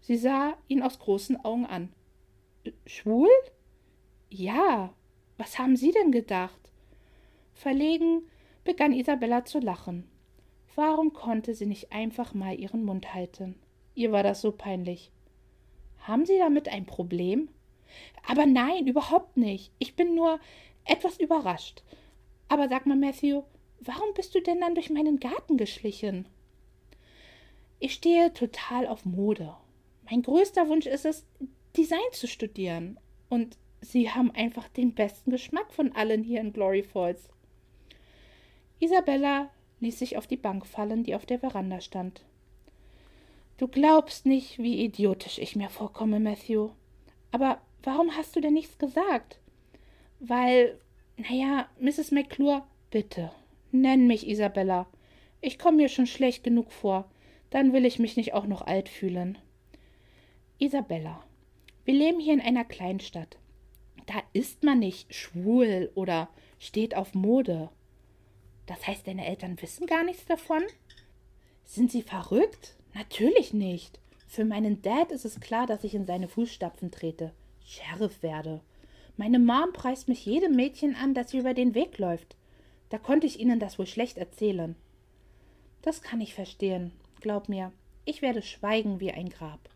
Sie sah ihn aus großen Augen an. Schwul? Ja. Was haben Sie denn gedacht? Verlegen begann Isabella zu lachen. Warum konnte sie nicht einfach mal ihren Mund halten? Ihr war das so peinlich. Haben Sie damit ein Problem? Aber nein, überhaupt nicht. Ich bin nur etwas überrascht. Aber sag mal, Matthew, warum bist du denn dann durch meinen Garten geschlichen? Ich stehe total auf Mode. Mein größter Wunsch ist es, Design zu studieren. Und Sie haben einfach den besten Geschmack von allen hier in Glory Falls. Isabella ließ sich auf die Bank fallen, die auf der Veranda stand. Du glaubst nicht, wie idiotisch ich mir vorkomme, Matthew. Aber warum hast du denn nichts gesagt? Weil, naja, Mrs. McClure, bitte, nenn mich Isabella. Ich komme mir schon schlecht genug vor. Dann will ich mich nicht auch noch alt fühlen. Isabella, wir leben hier in einer Kleinstadt. Da ist man nicht schwul oder steht auf Mode. Das heißt, deine Eltern wissen gar nichts davon? Sind sie verrückt? Natürlich nicht. Für meinen Dad ist es klar, dass ich in seine Fußstapfen trete, Sheriff werde. Meine Mom preist mich jedem Mädchen an, das sie über den Weg läuft. Da konnte ich ihnen das wohl schlecht erzählen. Das kann ich verstehen. Glaub mir, ich werde schweigen wie ein Grab.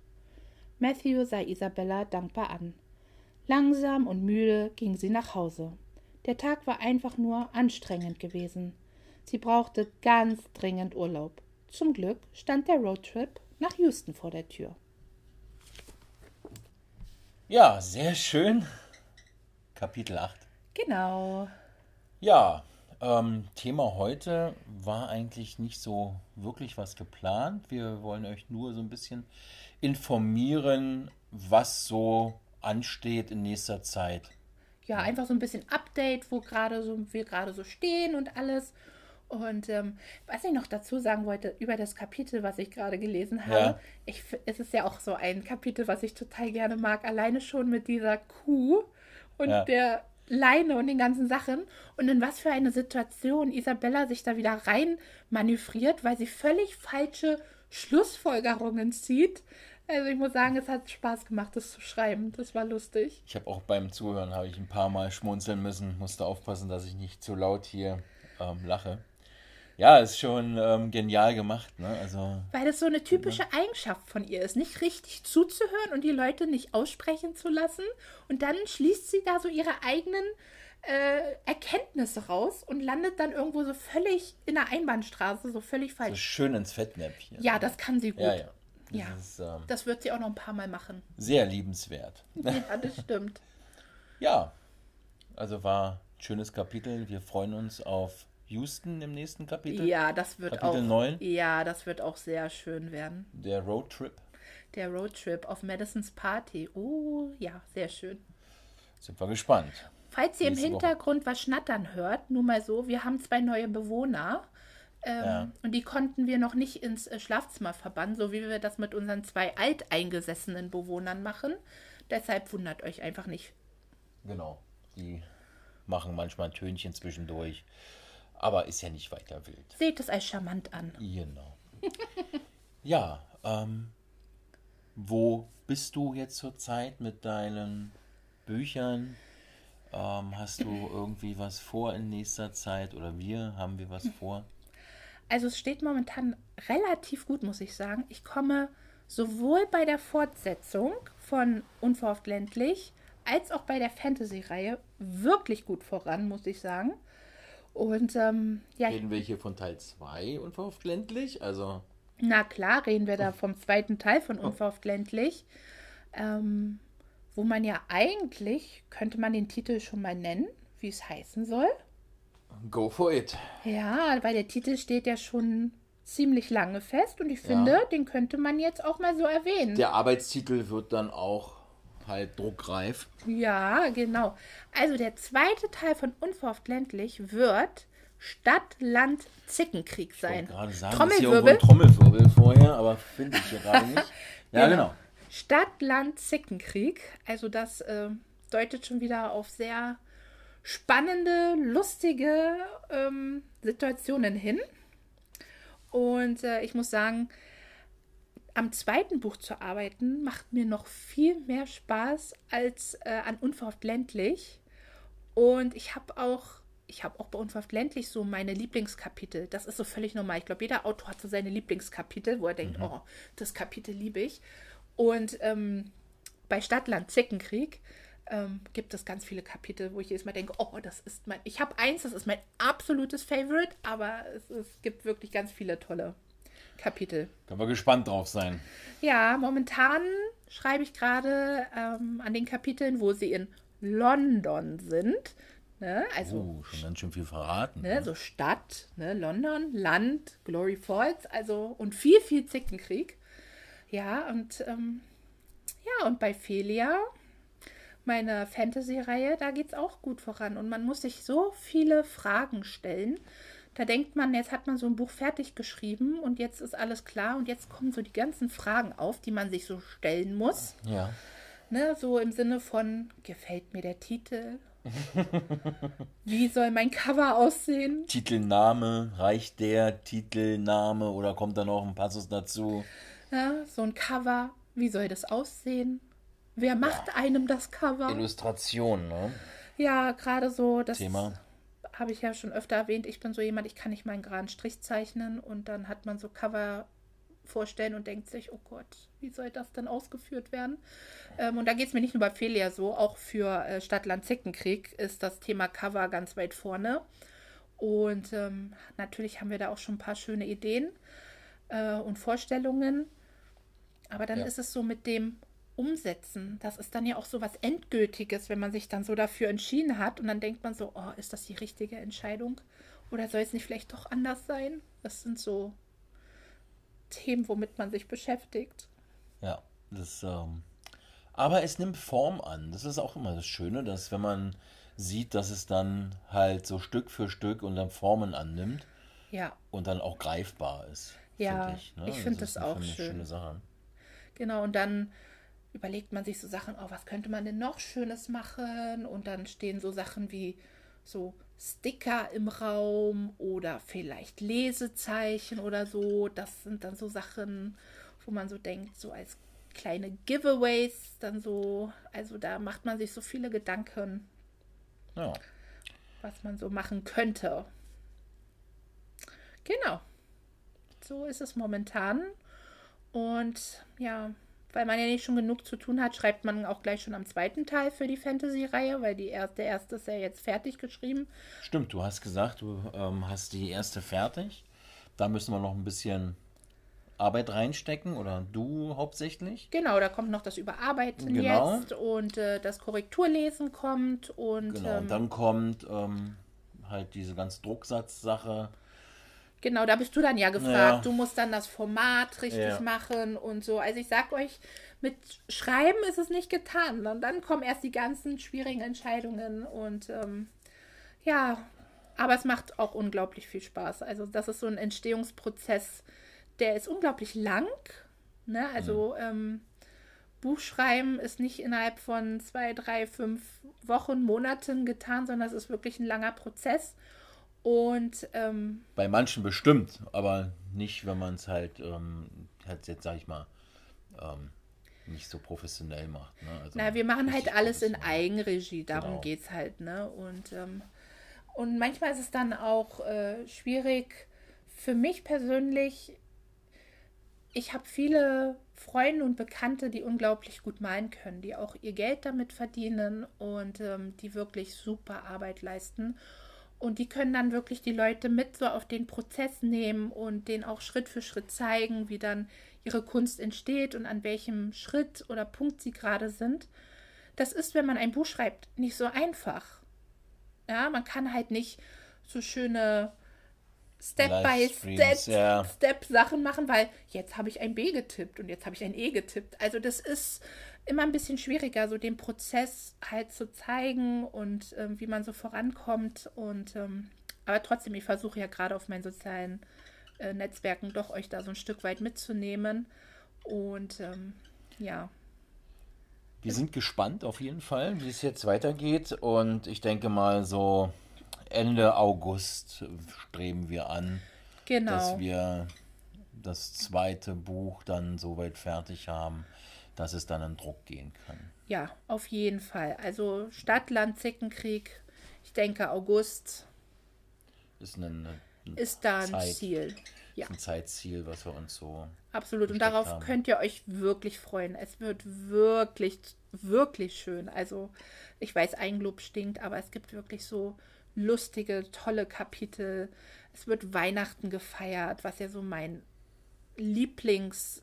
Matthew sah Isabella dankbar an. Langsam und müde ging sie nach Hause. Der Tag war einfach nur anstrengend gewesen. Sie brauchte ganz dringend Urlaub. Zum Glück stand der Roadtrip nach Houston vor der Tür. Ja, sehr schön. Kapitel 8. Genau. Ja, ähm, Thema heute war eigentlich nicht so wirklich was geplant. Wir wollen euch nur so ein bisschen informieren, was so ansteht in nächster Zeit. Ja, einfach so ein bisschen Update, wo gerade so wir gerade so stehen und alles. Und ähm, was ich noch dazu sagen wollte über das Kapitel, was ich gerade gelesen habe, Ja. ich, es ist ja auch so ein Kapitel, was ich total gerne mag, alleine schon mit dieser Kuh und Ja. der Leine und den ganzen Sachen und in was für eine Situation Isabella sich da wieder rein manövriert, weil sie völlig falsche Schlussfolgerungen zieht. Also ich muss sagen, es hat Spaß gemacht, das zu schreiben. Das war lustig. Ich habe auch beim Zuhören habe ich ein paar Mal schmunzeln müssen, musste aufpassen, dass ich nicht zu laut hier ähm, lache. Ja, ist schon ähm, genial gemacht, ne? Also Weil das so eine typische Eigenschaft von ihr ist, nicht richtig zuzuhören und die Leute nicht aussprechen zu lassen. Und dann schließt sie da so ihre eigenen äh, Erkenntnisse raus und landet dann irgendwo so völlig in der Einbahnstraße, so völlig so falsch. schön ins Fettnäpfchen. Ja, das kann sie gut. ja, ja. Das Ja. ist ähm, Das wird sie auch noch ein paar Mal machen. sehr liebenswert. <laughs> Ja, das stimmt. Ja, also war ein schönes Kapitel. Wir freuen uns auf Houston im nächsten Kapitel. Ja, das wird Kapitel auch. 9. Ja, das wird auch sehr schön werden. Der Roadtrip. Der Roadtrip auf Madisons Party. Oh, ja, sehr schön. Sind wir gespannt. Falls ihr im Nächste Woche. Hintergrund was schnattern hört, nur mal so, wir haben zwei neue Bewohner. Ähm, Ja. Und die konnten wir noch nicht ins äh, Schlafzimmer verbannen, so wie wir das mit unseren zwei alteingesessenen Bewohnern machen. Deshalb wundert euch einfach nicht. Genau. Die machen manchmal ein Tönchen zwischendurch. Aber ist ja nicht weiter wild. Seht es als charmant an. Genau. <laughs> ja, ähm, wo bist du jetzt zurzeit mit deinen Büchern? Ähm, hast du <clears throat> irgendwie was vor in nächster Zeit oder wir haben wir was vor? Also es steht momentan relativ gut, muss ich sagen. Ich komme sowohl bei der Fortsetzung von Unverhofft ländlich als auch bei der Fantasy-Reihe wirklich gut voran, muss ich sagen. Und ähm, ja, Reden wir hier von Teil 2 unverhofft ländlich? Also, Na klar, reden wir da vom zweiten Teil von Unverhofft ländlich, ähm, wo man ja eigentlich, könnte man den Titel schon mal nennen, wie es heißen soll. go for it. Ja, weil der Titel steht ja schon ziemlich lange fest und ich finde, den könnte man jetzt auch mal so erwähnen. Der Arbeitstitel wird dann auch halt druckreif. Ja, genau. Also der zweite Teil von Unverhofft ländlich wird Stadt, Land, Zickenkrieg Ich wollte sein. gerade sagen, ist hier Trommelwirbel. ein Trommelwirbel vorher, aber finde ich hier gerade nicht. <laughs> Ja, genau. Stadt, Land, Zickenkrieg. Also das äh, deutet schon wieder auf sehr spannende, lustige ähm, Situationen hin. Und äh, ich muss sagen, am zweiten Buch zu arbeiten macht mir noch viel mehr Spaß als äh, an Unverhofft ländlich. Und ich habe auch, ich habe auch bei Unverhofft ländlich so meine Lieblingskapitel. Das ist so völlig normal. Ich glaube, jeder Autor hat so seine Lieblingskapitel, wo er denkt, oh, das Kapitel liebe ich. Und ähm, bei Stadtland Zickenkrieg ähm, gibt es ganz viele Kapitel, wo ich jedes Mal denke, oh, das ist mein. Ich habe eins, das ist mein absolutes Favorite, aber es, es gibt wirklich ganz viele tolle Kapitel. Können wir gespannt drauf sein. Ja, momentan schreibe ich gerade ähm, an den Kapiteln, wo sie in London sind. Ne? Also Oh, schon ganz schön viel verraten. ne, so Stadt, ne, London, Land, Glory Falls, also und viel, viel Zickenkrieg. Ja, und ähm, ja, und bei Felia, meine Fantasy-Reihe, da geht es auch gut voran. Und man muss sich so viele Fragen stellen. Da denkt man, jetzt hat man so ein Buch fertig geschrieben und jetzt ist alles klar und jetzt kommen so die ganzen Fragen auf, die man sich so stellen muss. Ja. Ne, so im Sinne von, gefällt mir der Titel? <laughs> Wie soll mein Cover aussehen? Titelname, reicht der Titelname oder kommt da noch ein Passus dazu? Ja, so ein Cover, wie soll das aussehen? Wer macht einem das Cover? Illustration, ne? Ja, gerade so das Thema. Habe ich ja schon öfter erwähnt, ich bin so jemand, ich kann nicht mal einen geraden Strich zeichnen und dann hat man so Cover vorstellen und denkt sich, oh Gott, wie soll das denn ausgeführt werden? Ähm, und da geht es mir nicht nur bei Felia so, auch für äh, Stadtland Zickenkrieg ist das Thema Cover ganz weit vorne. Und ähm, natürlich haben wir da auch schon ein paar schöne Ideen äh, und Vorstellungen. Aber dann ja. ist es so mit dem Umsetzen. Das ist dann ja auch so was Endgültiges, wenn man sich dann so dafür entschieden hat. Und dann denkt man so, oh, ist das die richtige Entscheidung? Oder soll es nicht vielleicht doch anders sein? Das sind so Themen, womit man sich beschäftigt. Ja, das, ähm, aber es nimmt Form an. Das ist auch immer das Schöne, dass wenn man sieht, dass es dann halt so Stück für Stück und dann Formen annimmt. Ja. Und dann auch greifbar ist. Ja, find ich, ne? ich finde das, das auch schön. Schöne Sache. Genau, und dann überlegt man sich so Sachen, oh, was könnte man denn noch Schönes machen? Und dann stehen so Sachen wie so Sticker im Raum oder vielleicht Lesezeichen oder so. Das sind dann so Sachen, wo man so denkt, so als kleine Giveaways, dann so, also da macht man sich so viele Gedanken, ja. was man so machen könnte. Genau. So ist es momentan. Und ja, weil man ja nicht schon genug zu tun hat, schreibt man auch gleich schon am zweiten Teil für die Fantasy-Reihe, weil die erste, der erste ist ja jetzt fertig geschrieben. Stimmt, du hast gesagt, du ähm, hast die erste fertig. Da müssen wir noch ein bisschen Arbeit reinstecken oder du hauptsächlich. Genau, da kommt noch das Überarbeiten genau. jetzt und äh, das Korrekturlesen kommt und. Genau, ähm, dann kommt ähm, halt diese ganze Drucksatzsache. Genau, da bist du dann ja gefragt. Ja. Du musst dann das Format richtig ja. machen und so. Also ich sag euch, mit Schreiben ist es nicht getan. Und dann kommen erst die ganzen schwierigen Entscheidungen und ähm, ja, aber es macht auch unglaublich viel Spaß. Also das ist so ein Entstehungsprozess, der ist unglaublich lang. Ne? Also mhm. ähm, Buchschreiben ist nicht innerhalb von zwei, drei, fünf Wochen, Monaten getan, sondern es ist wirklich ein langer Prozess. Und ähm, bei manchen bestimmt, aber nicht, wenn man es halt, ähm, halt jetzt, sag ich mal, ähm, nicht so professionell macht. Ne? Also Na, wir machen halt alles in Eigenregie, darum genau. geht es halt. Ne? Und, ähm, und manchmal ist es dann auch äh, schwierig für mich persönlich. Ich habe viele Freunde und Bekannte, die unglaublich gut malen können, die auch ihr Geld damit verdienen und ähm, die wirklich super Arbeit leisten. Und die können dann wirklich die Leute mit so auf den Prozess nehmen und denen auch Schritt für Schritt zeigen, wie dann ihre Kunst entsteht und an welchem Schritt oder Punkt sie gerade sind. Das ist, wenn man ein Buch schreibt, nicht so einfach. Ja, man kann halt nicht so schöne Step-by-Step ja. Step Sachen machen, weil jetzt habe ich ein B getippt und jetzt habe ich ein E getippt. Also das ist immer ein bisschen schwieriger, so den Prozess halt zu zeigen und ähm, wie man so vorankommt. Und ähm, aber trotzdem, ich versuche ja gerade auf meinen sozialen äh, Netzwerken doch euch da so ein Stück weit mitzunehmen. Und ähm, ja. Wir sind gespannt auf jeden Fall, wie es jetzt weitergeht. Und ich denke mal, so Ende August streben wir an, genau. dass wir das zweite Buch dann soweit fertig haben dass es dann in Druck gehen kann. Ja, auf jeden Fall. Also Stadt, Land, Zickenkrieg, ich denke August ist, eine, eine ist da ein Zeit, Ziel. Ja. Ein Zeitziel, was wir uns so. Absolut. Und darauf haben. könnt ihr euch wirklich freuen. Es wird wirklich, wirklich schön. Also, ich weiß, Eigenlob stinkt, aber es gibt wirklich so lustige, tolle Kapitel. Es wird Weihnachten gefeiert, was ja so mein Lieblings-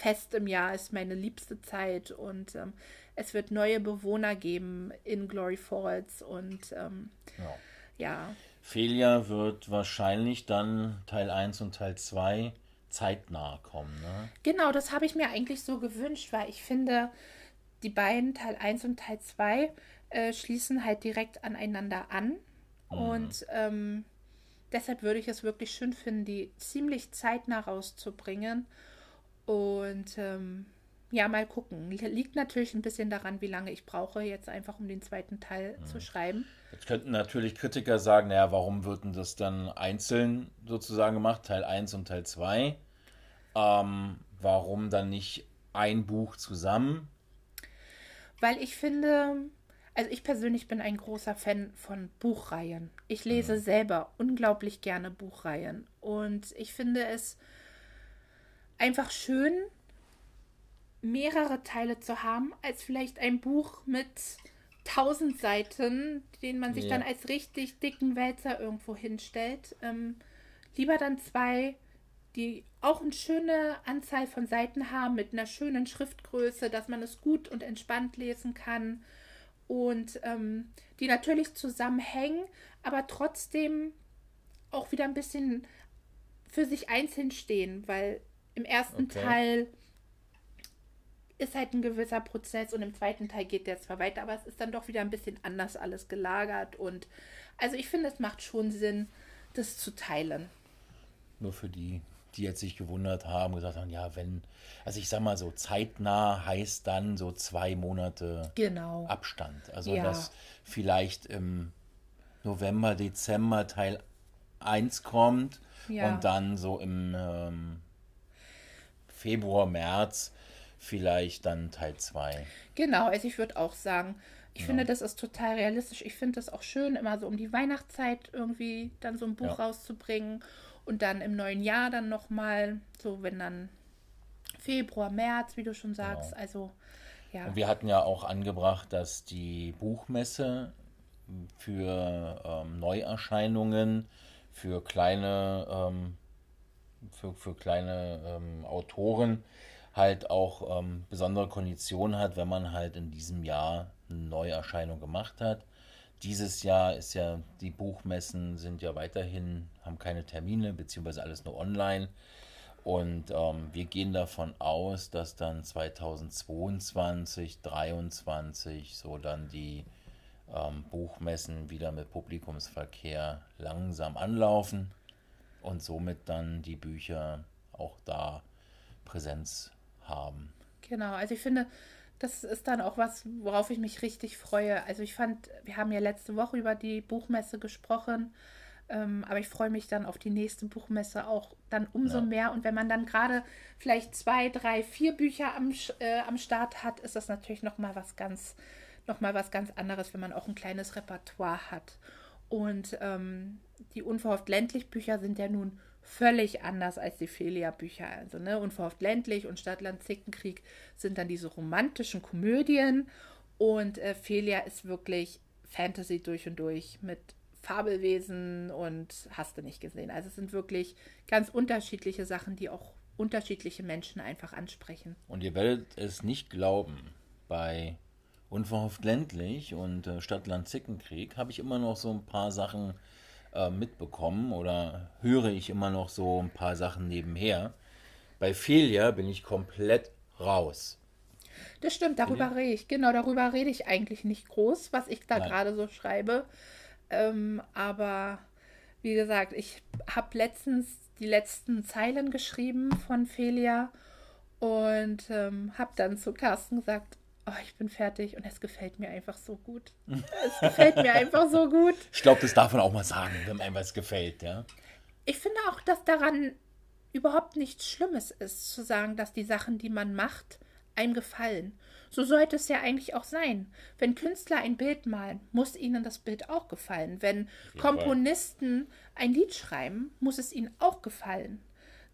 Fest im Jahr ist meine liebste Zeit und ähm, es wird neue Bewohner geben in Glory Falls und ähm, ja. ja. Felia wird wahrscheinlich dann Teil 1 und Teil 2 zeitnah kommen. Ne? Genau, das habe ich mir eigentlich so gewünscht, weil ich finde, die beiden, Teil 1 und Teil 2, äh, schließen halt direkt aneinander an. Mhm. Und ähm, deshalb würde ich es wirklich schön finden, die ziemlich zeitnah rauszubringen. Und ähm, ja, mal gucken. Liegt natürlich ein bisschen daran, wie lange ich brauche, jetzt einfach um den zweiten Teil mhm. zu schreiben. Jetzt könnten natürlich Kritiker sagen, naja, warum wird denn das dann einzeln sozusagen gemacht, Teil 1 und Teil 2? Ähm, warum dann nicht ein Buch zusammen? Weil ich finde, also ich persönlich bin ein großer Fan von Buchreihen. Ich lese mhm. selber unglaublich gerne Buchreihen und ich finde es einfach schön, mehrere Teile zu haben, als vielleicht ein Buch mit tausend Seiten, den man sich ja. dann als richtig dicken Wälzer irgendwo hinstellt. Ähm, lieber dann zwei, die auch eine schöne Anzahl von Seiten haben, mit einer schönen Schriftgröße, dass man es gut und entspannt lesen kann. Und ähm, die natürlich zusammenhängen, aber trotzdem auch wieder ein bisschen für sich einzeln stehen, weil im ersten okay. Teil ist halt ein gewisser Prozess und im zweiten Teil geht der zwar weiter, aber es ist dann doch wieder ein bisschen anders alles gelagert und also ich finde, es macht schon Sinn, das zu teilen. Nur für die, die jetzt sich gewundert haben, gesagt haben, ja, wenn, also ich sag mal so, zeitnah heißt dann so zwei Monate genau. Abstand. Also ja. dass vielleicht im November, Dezember Teil 1 kommt ja. und dann so im ähm, Februar, März vielleicht dann Teil 2. Genau, also ich würde auch sagen, ich ja. finde, das ist total realistisch. Ich finde das auch schön, immer so um die Weihnachtszeit irgendwie dann so ein Buch ja. rauszubringen und dann im neuen Jahr dann nochmal, so wenn dann Februar, März, wie du schon sagst. Genau. Also, ja. Und wir hatten ja auch angebracht, dass die Buchmesse für ähm, Neuerscheinungen, für kleine, ähm, für, für kleine ähm, Autoren halt auch ähm, besondere Konditionen hat, wenn man halt in diesem Jahr Neuerscheinung gemacht hat. Dieses Jahr ist ja, die Buchmessen sind ja weiterhin, haben keine Termine, beziehungsweise alles nur online. Und ähm, wir gehen davon aus, dass dann 2022, 2023 so dann die ähm, Buchmessen wieder mit Publikumsverkehr langsam anlaufen und somit dann die Bücher auch da Präsenz haben. Genau, also ich finde, das ist dann auch was, worauf ich mich richtig freue. Also ich fand, wir haben ja letzte Woche über die Buchmesse gesprochen, ähm, aber ich freue mich dann auf die nächste Buchmesse auch dann umso ja. mehr. Und wenn man dann gerade vielleicht zwei, drei, vier Bücher am, äh, am Start hat, ist das natürlich nochmal was ganz, noch mal was ganz anderes, wenn man auch ein kleines Repertoire hat. Und ähm, die unverhofft ländlich Bücher sind ja nun völlig anders als die Felia-Bücher. Also, ne, Unverhofft ländlich und Stadtland Zickenkrieg sind dann diese romantischen Komödien und äh, Felia ist wirklich Fantasy durch und durch mit Fabelwesen und hast du nicht gesehen. Also es sind wirklich ganz unterschiedliche Sachen, die auch unterschiedliche Menschen einfach ansprechen. Und ihr werdet es nicht glauben, bei Unverhofft ländlich und äh, Stadtland Zickenkrieg habe ich immer noch so ein paar Sachen äh, mitbekommen oder höre ich immer noch so ein paar Sachen nebenher. Bei Felia bin ich komplett raus. Das stimmt, darüber rede ich. Genau, darüber rede ich eigentlich nicht groß, was ich da gerade so schreibe. Ähm, aber wie gesagt, ich habe letztens die letzten Zeilen geschrieben von Felia und ähm, habe dann zu Carsten gesagt, oh, ich bin fertig und es gefällt mir einfach so gut. <laughs> es gefällt mir einfach so gut. Ich glaube, das darf man auch mal sagen, wenn einem was gefällt, ja. Ich finde auch, dass daran überhaupt nichts Schlimmes ist, zu sagen, dass die Sachen, die man macht, einem gefallen. So sollte es ja eigentlich auch sein. Wenn Künstler ein Bild malen, muss ihnen das Bild auch gefallen. Wenn Komponisten ein Lied schreiben, muss es ihnen auch gefallen.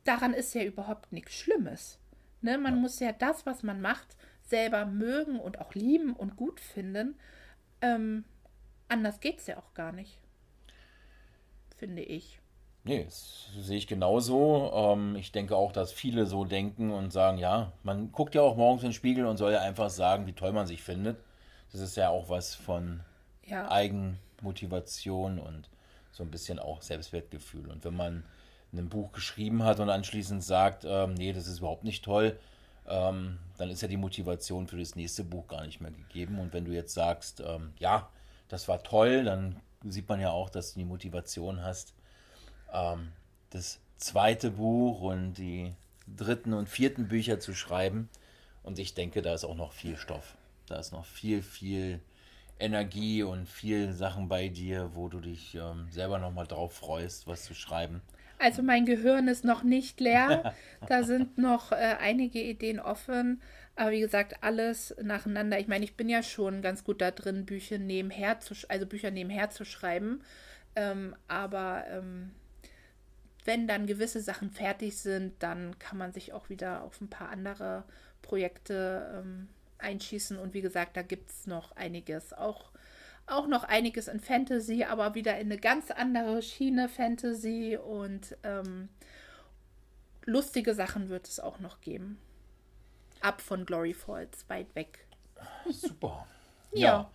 Daran ist ja überhaupt nichts Schlimmes. Ne? Man ja. muss ja das, was man macht, selber mögen und auch lieben und gut finden. Ähm, anders geht es ja auch gar nicht. Finde ich. Nee, das sehe ich genauso. Ähm, ich denke auch, dass viele so denken und sagen, ja, man guckt ja auch morgens in den Spiegel und soll ja einfach sagen, wie toll man sich findet. Das ist ja auch was von ja. Eigenmotivation und so ein bisschen auch Selbstwertgefühl. Und wenn man ein Buch geschrieben hat und anschließend sagt, ähm, nee, das ist überhaupt nicht toll, ähm, dann ist ja die Motivation für das nächste Buch gar nicht mehr gegeben. Und wenn du jetzt sagst, ähm, ja, das war toll, dann sieht man ja auch, dass du die Motivation hast, ähm, das zweite Buch und die dritten und vierten Bücher zu schreiben. Und ich denke, da ist auch noch viel Stoff. Da ist noch viel, viel Energie und viel Sachen bei dir, wo du dich ähm, selber nochmal drauf freust, was zu schreiben. Also mein Gehirn ist noch nicht leer. <laughs> da sind noch äh, einige Ideen offen. Aber wie gesagt, alles nacheinander. Ich meine, ich bin ja schon ganz gut da drin, Bücher nebenher zu, also Bücher nebenher zu schreiben. Ähm, aber ähm, wenn dann gewisse Sachen fertig sind, dann kann man sich auch wieder auf ein paar andere Projekte ähm, einschießen. Und wie gesagt, da gibt es noch einiges. Auch, auch noch einiges in Fantasy, aber wieder in eine ganz andere Schiene Fantasy. Und ähm, lustige Sachen wird es auch noch geben. Ab von Glory Falls, weit weg. Super. <laughs> Ja. ja.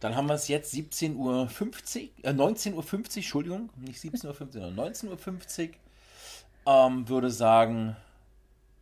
Dann haben wir es jetzt 17.50 Uhr, äh, 19.50 Uhr, Entschuldigung, nicht 17.50 Uhr, sondern 19.50 Uhr. Ähm, würde sagen,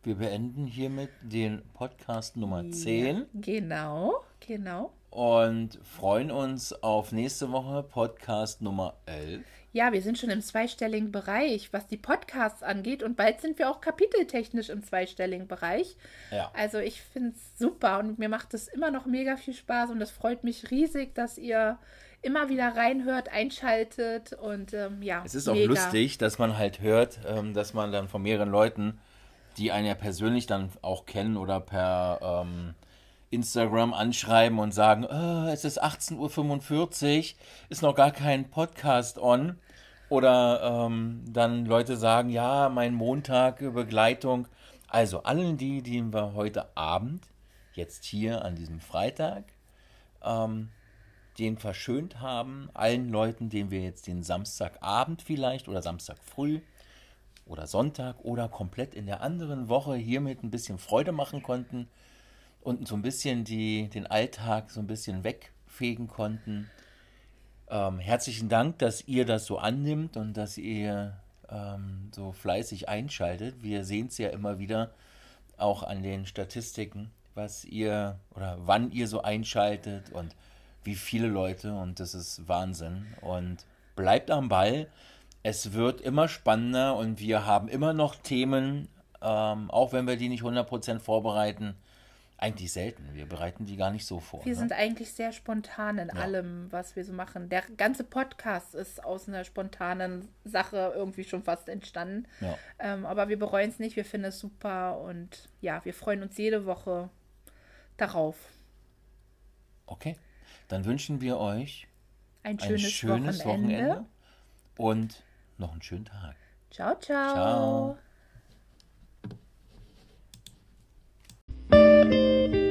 wir beenden hiermit den Podcast Nummer 10. Ja, genau, genau. Und freuen uns auf nächste Woche Podcast Nummer 11. Ja, wir sind schon im zweistelligen Bereich, was die Podcasts angeht. Und bald sind wir auch kapiteltechnisch im zweistelligen Bereich. Ja. Also ich finde es super und mir macht es immer noch mega viel Spaß und es freut mich riesig, dass ihr immer wieder reinhört, einschaltet und ähm, ja. Es ist auch lustig, dass man halt hört, ähm, dass man dann von mehreren Leuten, die einen ja persönlich dann auch kennen oder per ähm, Instagram anschreiben und sagen, oh, es ist 18.45 Uhr, ist noch gar kein Podcast on. Oder ähm, dann Leute sagen, ja, mein Montag, Begleitung. Also allen die, die wir heute Abend, jetzt hier an diesem Freitag, ähm, den verschönt haben, allen Leuten, denen wir jetzt den Samstagabend vielleicht oder Samstag früh oder Sonntag oder komplett in der anderen Woche hiermit ein bisschen Freude machen konnten und so ein bisschen die, den Alltag so ein bisschen wegfegen konnten. Ähm, herzlichen Dank, dass ihr das so annimmt und dass ihr ähm, so fleißig einschaltet. Wir sehen es ja immer wieder auch an den Statistiken, was ihr oder wann ihr so einschaltet und wie viele Leute und das ist Wahnsinn. Und bleibt am Ball. Es wird immer spannender und wir haben immer noch Themen, ähm, auch wenn wir die nicht 100% vorbereiten eigentlich selten. Wir bereiten die gar nicht so vor. Wir ne? sind eigentlich sehr spontan in Ja. allem, was wir so machen. Der ganze Podcast ist aus einer spontanen Sache irgendwie schon fast entstanden. Ja. Ähm, aber wir bereuen es nicht, wir finden es super und ja, wir freuen uns jede Woche darauf. Okay. Dann wünschen wir euch Ein ein schönes, schönes Wochenende. Wochenende und noch einen schönen Tag. Ciao, ciao. Ciao. thank you